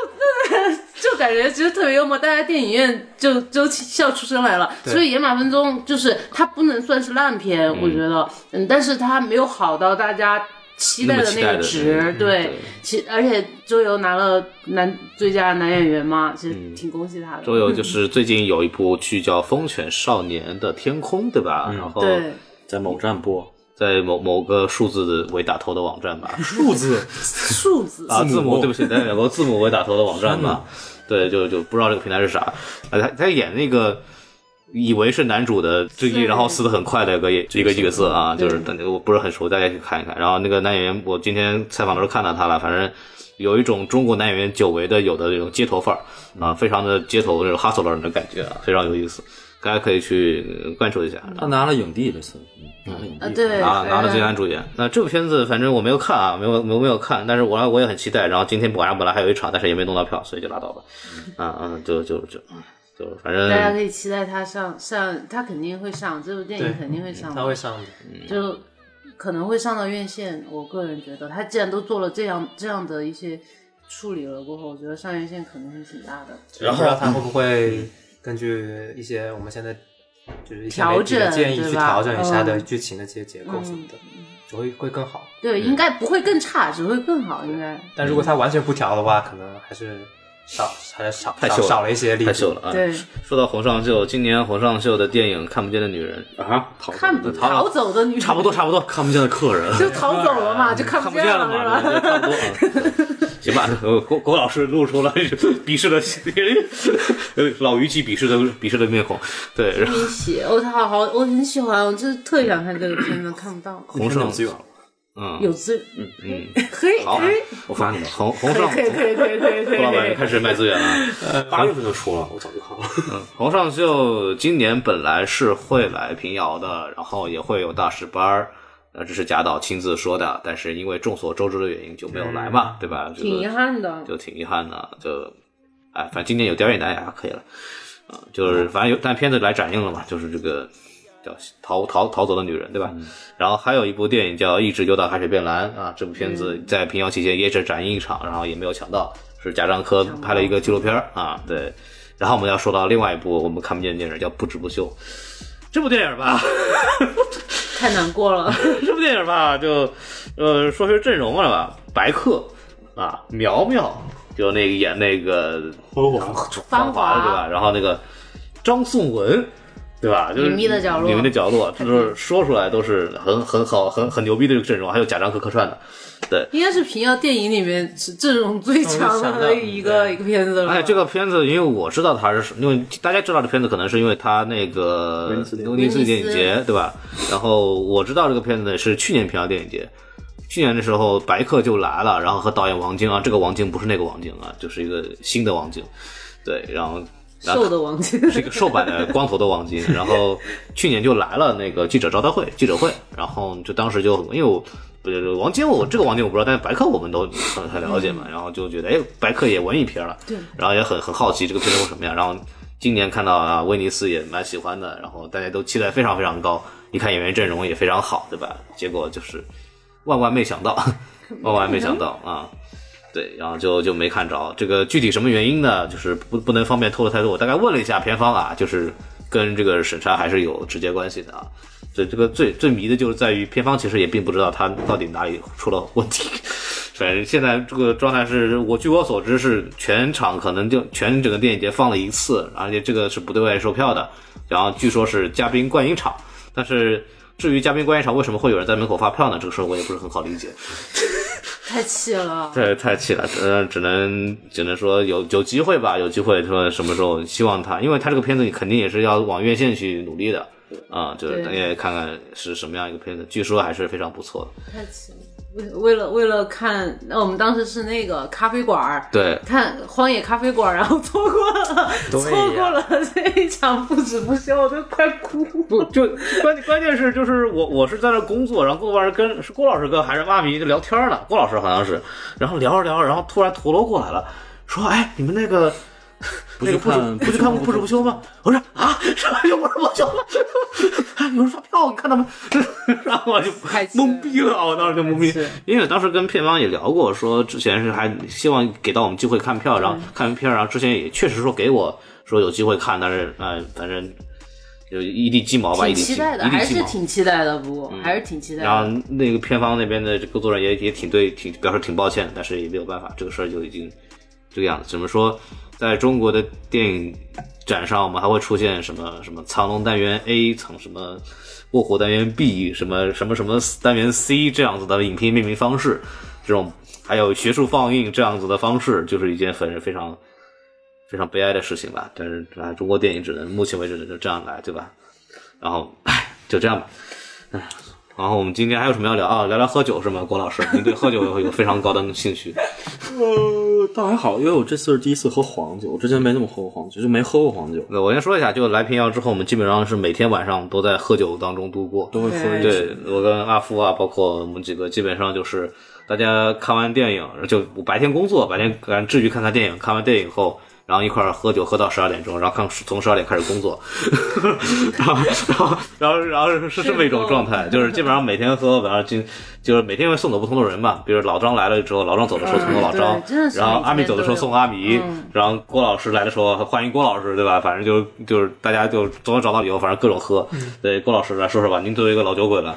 那就感觉其实特别幽默，大家电影院就就笑出声来了。所以《野马分鬃》就是它不能算是烂片，我觉得，嗯，但是它没有好到大家期待的那个值，嗯对，其而且周游拿了男最佳男演员嘛，其实挺恭喜他的。周游就 是最近有一部剧叫《风犬少年的天空》，对吧？然后对，在某站播，在某某个数字为打头的网站吧，数字？数字。啊，字字母。母，对不起，在有个字母为打头的网站吧，对，就就不知道这个平台是啥。啊，他他演那个以为是男主的最近，然后死的很快的一个一个角色啊，就是等我不是很熟，大家去看一看。然后那个男演员，我今天采访的时候看到他了，反正有一种中国男演员久违的有的那种街头范儿啊，非常的街头那种哈索人的感觉啊，非常有意思，大家可以去呃关注一下。他拿了影帝这次，嗯拿了影帝。啊对拿拿了最佳主演。那这部片子反正我没有看啊，没有没有没有看，但是我我也很期待。然后今天晚上本来还有一场，但是也没弄到票，所以就拉倒吧。啊嗯，就就就就反正大家可以期待他上上，他肯定会上这部电影，肯定会上，他会上的。就可能会上到院线。我个人觉得，他既然都做了这样这样的一些处理了过后，我觉得上院线可能会挺大的。然后不知道他会不会根据一些我们现在就是一些调媒体的整建议去调整一下的嗯剧情的这些结构什么的，只会会更好。对，应该不会更差，只会更好，应该。但如果他完全不调的话，可能还是少还是少少太秀了少了一些力度。太秀了啊！对，说到洪尚秀，今年洪尚秀的电影《看不见的女人啊，逃看不逃逃走的女人差不多差不多，看不见的客人，就逃走了嘛，就看看不见见了嘛，对差不多。啊行吧，呃郭郭老师露出了鄙视的呃老虞姬鄙视的鄙视的面孔，对，然后你写，我好好，我很喜欢，我就是特别想看这个片子，看不到，洪尚资源了，嗯有资，嗯，可以好可以，我发你了。洪洪尚可以可以可以可以可以郭老板。开始卖资源了。八月份就出了，我早就看了。洪尚秀今年本来是会来平遥的，然后也会有大师班儿，呃，这是贾导亲自说的，但是因为众所周知的原因就没有来嘛，对吧？挺遗憾的，就挺遗憾的，就哎，反正今年有掉眼单呀，可以了啊，就是反正有，但片子来展映了嘛，就是这个叫逃逃逃走的女人，对吧？然后还有一部电影叫《一直游到海水变蓝》啊，这部片子在平遥期间也只展映一场，然后也没有抢到，是贾樟柯拍了一个纪录片儿啊，对。然后我们要说到另外一部我们看不见的电影，叫《不止不休》。这部电影吧，太难过了。这部电影吧，就呃说是阵容了吧，白客啊，苗苗，就那个演那个辉煌繁华的对吧？然后那个张颂文。对吧？就是隐秘的角落隐秘的角落，就是说出来都是很很好、很很牛逼的这个阵容，还有贾樟柯客串的，对。应该是平遥电影里面是阵容最强的一个一个片子了吧。哎，这个片子，因为我知道它是，因为大家知道这片子，可能是因为它那个威尼斯电影威尼斯电影节，对吧？然后我知道这个片子是去年平遥电影节，去年的时候白客就来了，然后和导演王晶啊，这个王晶不是那个王晶啊，就是一个新的王晶，对，然后。瘦的王晶 是一个瘦版的光头的王晶，然后去年就来了那个记者招待会记者会，然后就当时就因为我不是王晶，我这个王晶我不知道，但是白客我们都很很了解嘛，然后就觉得哎，白客也文艺片了，对，然后也很很好奇这个片子会什么样，然后今年看到啊威尼斯也蛮喜欢的，然后大家都期待非常非常高，一看演员阵容也非常好，对吧？结果就是万万没想到，万万没想到啊！对，然后就就没看着这个具体什么原因呢？就是不不能方便透露太多。我大概问了一下片方啊，就是跟这个审查还是有直接关系的啊。这这个最最迷的就是在于片方其实也并不知道他到底哪里出了问题。反正现在这个状态是我据我所知是全场可能就全整个电影节放了一次，而且这个是不对外售票的。然后据说是嘉宾观影场，但是至于嘉宾观影场为什么会有人在门口发票呢？这个事儿我也不是很好理解。太气了。对，太气了，呃，只能只能说有有机会吧，有机会说什么时候，希望他，因为他这个片子肯定也是要往院线去努力的，啊，就是也看看是什么样一个片子，据说还是非常不错的。太气了。为为了为了看，那我们当时是那个咖啡馆儿，对，看荒野咖啡馆，然后错过了，错过了这一场不止不休，我都快哭了。不就关关键是就是我我是在那工作，然后工作完跟是郭老师跟还是妈咪就聊天呢，郭老师好像是，然后聊着聊着，然后突然陀螺过来了，说哎你们那个。不那个不去看不去看不止不休吗？我说啊，什么又不是不休吗？啊，有人发票，你看他们，然后我就懵逼了，我当时就懵逼，因为当时跟片方也聊过，说之前是还希望给到我们机会看票，然后看完片，然后之前也确实说给我说有机会看，但是呃，反正就一地鸡毛吧，一地鸡挺期待的。还是挺期待的，不过还是挺期待然后。那个片方那边的工作人员也也挺对，挺表示挺抱歉，但是也没有办法，这个事儿就已经这个样子。怎么说，在中国的电影展上，我们还会出现什么什么藏龙单元 A、层什么卧虎单元 B、什么什么什么单元 C 这样子的影片命名方式，这种还有学术放映这样子的方式，就是一件很非常非常悲哀的事情吧。但是啊，中国电影只能目前为止只能这样来，对吧？然后，唉，就这样吧。唉，然后我们今天还有什么要聊啊？聊聊喝酒是吗？郭老师，您对喝酒有 有非常高的兴趣。呃，倒还好，因为我这次是第一次喝黄酒，我之前没怎么喝过黄酒，就没喝过黄酒，那我先说一下，就来平遥之后，我们基本上是每天晚上都在喝酒当中度过。都会喝一对些。我跟阿夫啊，包括我们几个，基本上就是大家看完电影，就我白天工作，白天赶至于看看电影，看完电影后，然后一块儿喝酒，喝到十二点钟，然后看从十二点开始工作，然后然后然后然后是这么一种状态，就是基本上每天喝，然后今就是每天会送走不同的人嘛，比如老张来了之后，老张走的时候送走老张然后阿米走的时候送阿米嗯，然后郭老师来的时候欢迎郭老师，对吧？反正就就是大家就总能找到理由，反正各种喝。对，郭老师来说说吧，您作为一个老酒鬼了，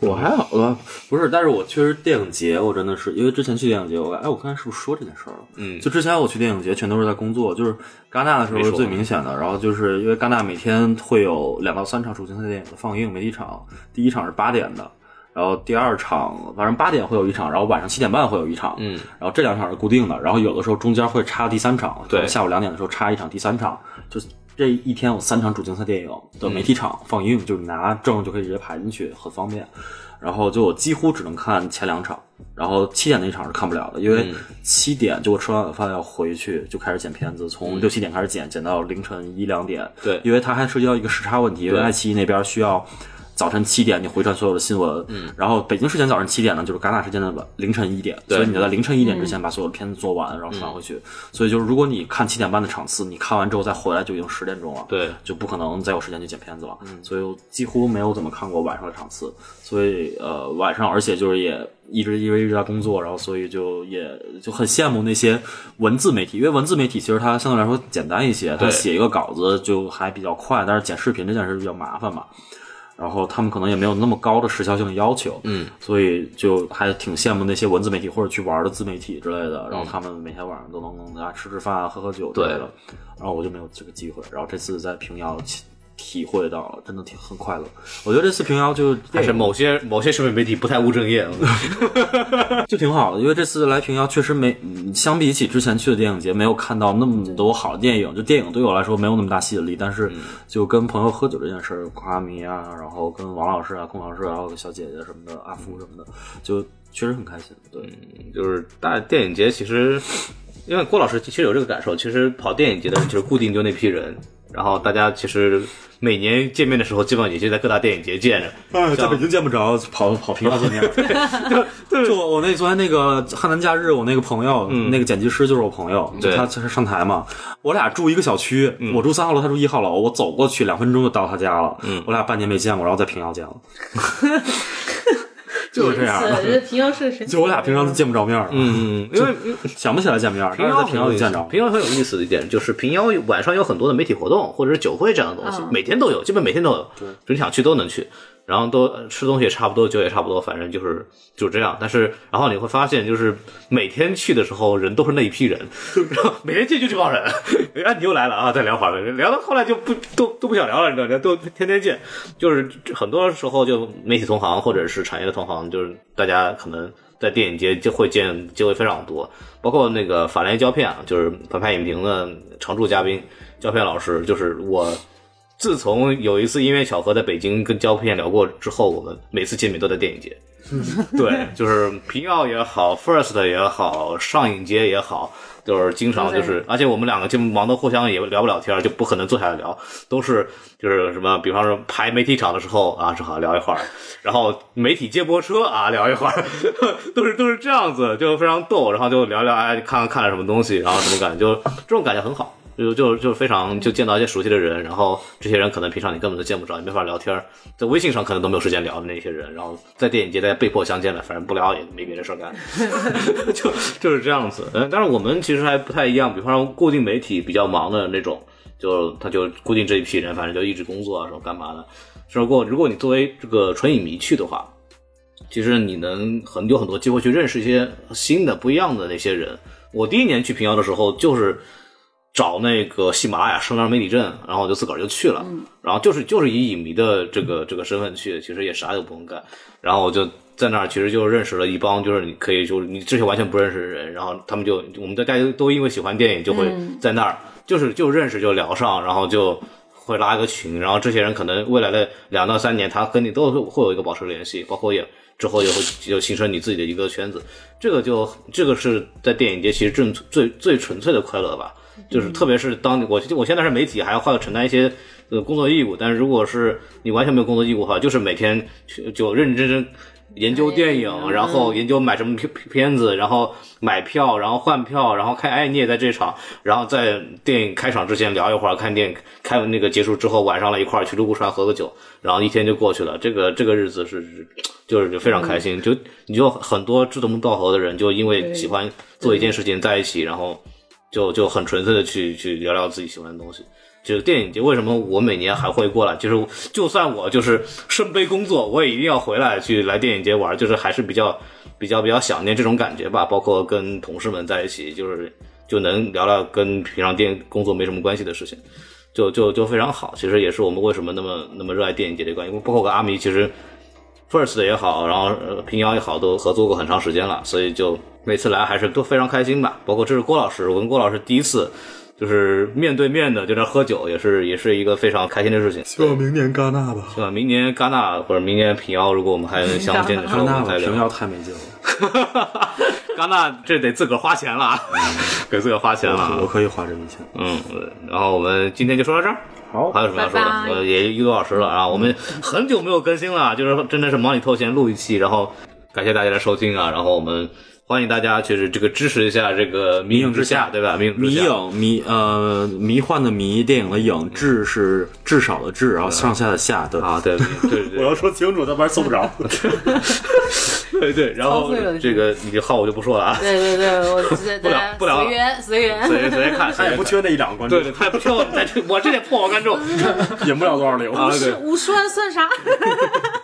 我还好吧，不是，但是我确实电影节，我真的是因为之前去电影节，我哎，我刚才是不是说这件事儿了？嗯就之前我去电影节全都是在工作，就是戛纳的时候是最明显的。然后就是因为戛纳每天会有两到三场主竞赛电影的放映，媒体场，第一场是八点的，然后第二场反正八点会有一场，然后晚上七点半会有一场，嗯，然后这两场是固定的，然后有的时候中间会插第三场，对下午两点的时候插一场第三场，就是这一天有三场主竞赛电影的媒体场放映，就是拿证就可以直接排进去，很方便。然后就我几乎只能看前两场，然后七点那场是看不了的，因为七点就我吃完晚饭要回去就开始剪片子，从六七点开始剪，剪到凌晨一两点。对因为它还涉及到一个时差问题，因为爱奇艺那边需要早晨七点你回传所有的新闻，嗯，然后北京时间早上七点呢，就是戛纳时间的晚凌晨一点，所以你就在凌晨一点之前把所有的片子做完，然后传回去。所以就是如果你看七点半的场次，你看完之后再回来就已经十点钟了，对。就不可能再有时间去剪片子了。所以我几乎没有怎么看过晚上的场次。所以呃，晚上而且就是也一直因为一直在工作，然后所以就也就很羡慕那些文字媒体，因为文字媒体其实它相对来说简单一些，它写一个稿子就还比较快，但是剪视频这件事比较麻烦嘛。然后他们可能也没有那么高的时效性的要求，嗯，所以就还挺羡慕那些文字媒体或者去玩的自媒体之类的。然后他们每天晚上都能在家吃吃饭啊、喝喝酒之类的。然后我就没有这个机会。然后这次在平遥体体会到了，真的挺很快乐。我觉得这次平遥就还是某些某些社会媒体不太务正业，就挺好的，因为这次来平遥确实没，嗯相比起之前去的电影节，没有看到那么多好的电影。就电影对我来说没有那么大吸引力，但是就跟朋友喝酒这件事儿，夸迷啊，然后跟王老师啊、孔老师啊，还有小姐姐什么的，阿福什么的，就确实很开心。对，就是大电影节其实，因为郭老师其实有这个感受，其实跑电影节的人就是固定就那批人，然后大家其实每年见面的时候，基本上也就在各大电影节见着。哎，在北京见不着，跑跑平遥见面。就就我我那昨天那个汉南假日，我那个朋友，那个剪辑师就是我朋友，就对他他是上台嘛，我俩住一个小区，我住三号楼，他住一号楼，我走过去两分钟就到他家了，我俩半年没见过，然后在平遥见了，就是这样的。这平遥是个神奇的就我俩平常都见不着面了，嗯，因为想不起来见面，但平遥是在平遥里见着。平遥很有意思的一点就是平遥晚上有很多的媒体活动或者是酒会这样的东西，嗯每天都有，基本每天都有，就你想去都能去。然后都呃吃东西也差不多，酒也差不多，反正就是就是这样。但是然后你会发现，就是每天去的时候人都是那一批人，然后每天见就这帮人。哎，你又来了啊，再聊会儿，聊到后来就不都都不想聊了，你知道吗？都天天见，就是很多时候就媒体同行或者是产业的同行，就是大家可能在电影节就会见机会非常多，包括那个法联胶片啊，就是反派影评的常驻嘉宾胶片老师，就是我。自从有一次因为巧合在北京跟胶片聊过之后，我们每次见面都在电影节。对，就是平遥也好，First 也好，上影节也好，就是经常就是，而且我们两个就忙得互相也聊不了天，就不可能坐下来聊，都是就是什么，比方说排媒体场的时候啊，正好聊一会儿，然后媒体接驳车啊聊一会儿，都是都是这样子，就非常逗，然后就聊聊哎看看看了什么东西，然后什么感觉，就这种感觉很好。就就就非常就见到一些熟悉的人，然后这些人可能平常你根本都见不着，也没法聊天儿，在微信上可能都没有时间聊的那些人，然后在电影节大家被迫相见了，反正不聊也没别的事儿干，就就是这样子。嗯，但是我们其实还不太一样，比方说固定媒体比较忙的那种，就他就固定这一批人，反正就一直工作啊，什么干嘛的。如果如果你作为这个纯影迷去的话，其实你能很有很多机会去认识一些新的不一样的那些人。我第一年去平遥的时候，就是找那个喜马拉雅声浪媒体镇，然后我就自个儿就去了，然后就是就是以影迷的这个这个身份去，其实也啥也不用干，然后我就在那儿其实就认识了一帮就是你可以就是你之前完全不认识的人，然后他们就我们大家都因为喜欢电影就会在那儿、就是就认识就聊上，然后就。会拉一个群，然后这些人可能未来的两到三年，他跟你都会会有一个保持联系，包括也之后也会就形成你自己的一个圈子。这个就这个是在电影节其实正最最纯粹的快乐吧，就是特别是当你我我现在是媒体，还要要承担一些呃工作义务，但是如果是你完全没有工作义务的话，就是每天去就认认真真。研究电影，然后研究买什么片片子，然后买票，然后换票，然后看，哎，你也在这场，然后在电影开场之前聊一会儿，看电影开那个结束之后，晚上了一块儿去泸沽船喝个酒，然后一天就过去了。这个这个日子是就是就非常开心，就你就很多志同道合的人，就因为喜欢做一件事情在一起，然后就就很纯粹的去去聊聊自己喜欢的东西。就是电影节，为什么我每年还会过来？就是就算我就是身背工作，我也一定要回来去来电影节玩，就是还是比较比较比较想念这种感觉吧。包括跟同事们在一起，就是就能聊聊跟平常电工作没什么关系的事情，就就就非常好。其实也是我们为什么那么那么热爱电影节的关系。包括跟阿迷，其实 First 也好，然后呃平遥也好，都合作过很长时间了，所以就每次来还是都非常开心吧。包括这是郭老师，我跟郭老师第一次。就是面对面的就在喝酒，也是也是一个非常开心的事情。希望明年戛纳吧。对吧？明年戛纳或者明年平遥，如果我们还能相见的时候，戛纳。平遥太没劲了。戛纳这得自个儿花钱了啊，给自个儿花钱了啊。我可以花这笔钱。嗯，对然后我们今天就说到这儿。好。还有什么要说的？拜拜。呃，也一个多小时了啊，我们很久没有更新了，就是真的是忙里偷闲录一期，然后感谢大家的收听啊，然后我们欢迎大家就是这个支持一下这个《迷影之下》，对吧？迷影之迷影迷呃迷幻的迷，电影的影，至是至少的至，然后上下的下，对啊，对对对对 我要说清楚，要不然搜不着。对对，然后这个你这号我就不说了啊，对对对，我直接 不聊不聊了随缘随缘。随便随便看，他也不缺那一两个观众对，对，他也不缺我们在这，我这点破网观众引不了多少流。啊。五十万算啥？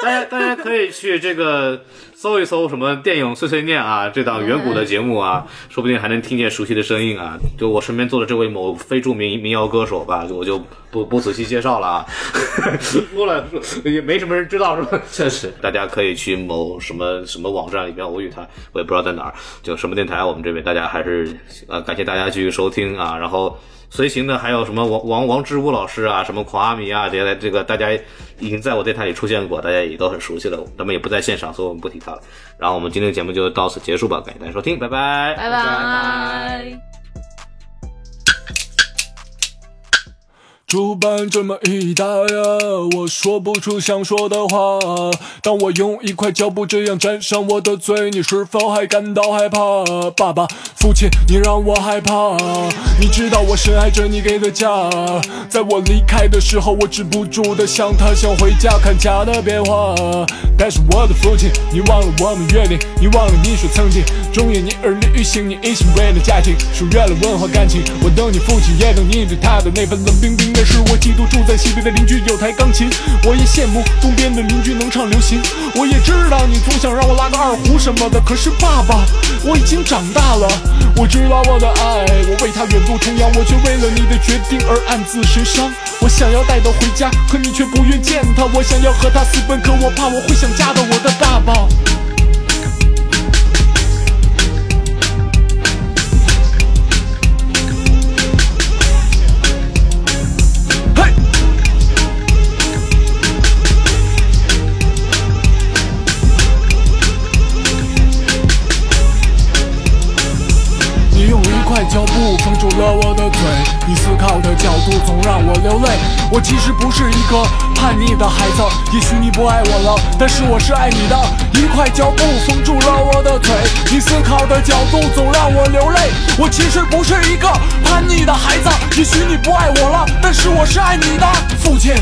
大家大家可以去这个搜一搜什么电影碎碎念啊，这档远古的节目啊，说不定还能听见熟悉的声音啊。就我身边坐的这位某非著名民谣歌手吧，我就不不仔细介绍了啊，说了也没什么人知道是吧？确实，大家可以去某什么什么网站里面偶遇他，我也不知道在哪儿，就什么电台，我们这边大家还是呃感谢大家继续收听啊，然后。随行的还有什么王王王之武老师啊，什么狂阿米啊，这些这个大家已经在我电台里出现过，大家也都很熟悉了。他们也不在现场，所以我们不提他了。然后我们今天的节目就到此结束吧，感谢大家收听，拜拜。拜拜。主板这么一打呀，我说不出想说的话。当我用一块胶布这样粘上我的嘴，你是否还感到害怕？爸爸，父亲，你让我害怕。你知道我深爱着你给的家，在我离开的时候，我止不住的想他，想回家看家的变化。但是我的父亲，你忘了我们约定，你忘了你说曾经忠言逆耳利于行，你一心为了家庭，疏远了文化感情。我等你父亲，也等你对他的那份冷冰冰的。是我嫉妒住在西边的邻居有台钢琴，我也羡慕东边的邻居能唱流行。我也知道你总想让我拉个二胡什么的，可是爸爸，我已经长大了。我知道我的爱，我为他远渡重洋，我却为了你的决定而暗自神伤。我想要带她回家，可你却不愿见她。我想要和她私奔，可我怕我会想家的，我的爸爸。封住了我的嘴，你思考的角度总让我流泪。我其实不是一个叛逆的孩子，也许你不爱我了，但是我是爱你的。一块胶布封住了我的嘴，你思考的角度总让我流泪。我其实不是一个叛逆的孩子，也许你不爱我了，但是我是爱你的。父亲。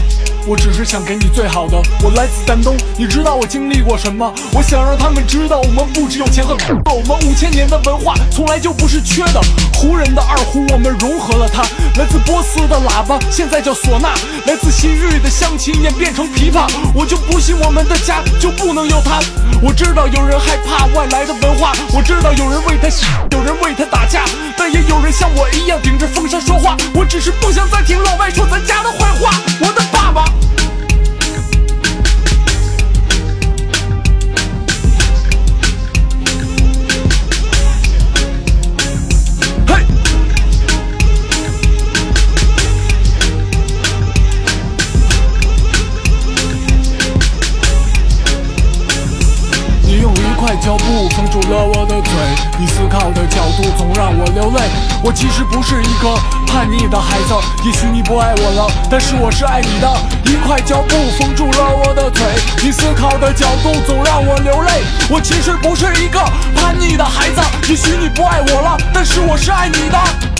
我只是想给你最好的。我来自丹东，你知道我经历过什么？我想让他们知道，我们不只有钱和狗，我们五千年的文化从来就不是缺的。胡人的二胡，我们融合了它；来自波斯的喇叭，现在叫唢呐；来自西域的乡琴，演变成琵琶。我就不信我们的家就不能有它。我知道有人害怕外来的文化，我知道有人为他，有人为他打架，但也有人像我一样顶着风沙说话。我只是不想再听老外说咱家的坏话。我的爸爸。了我的腿，你思考的角度总让我流泪。我其实不是一个叛逆的孩子，也许你不爱我了，但是我是爱你的。一块胶布封住了我的腿，你思考的角度总让我流泪。我其实不是一个叛逆的孩子，也许你不爱我了，但是我是爱你的。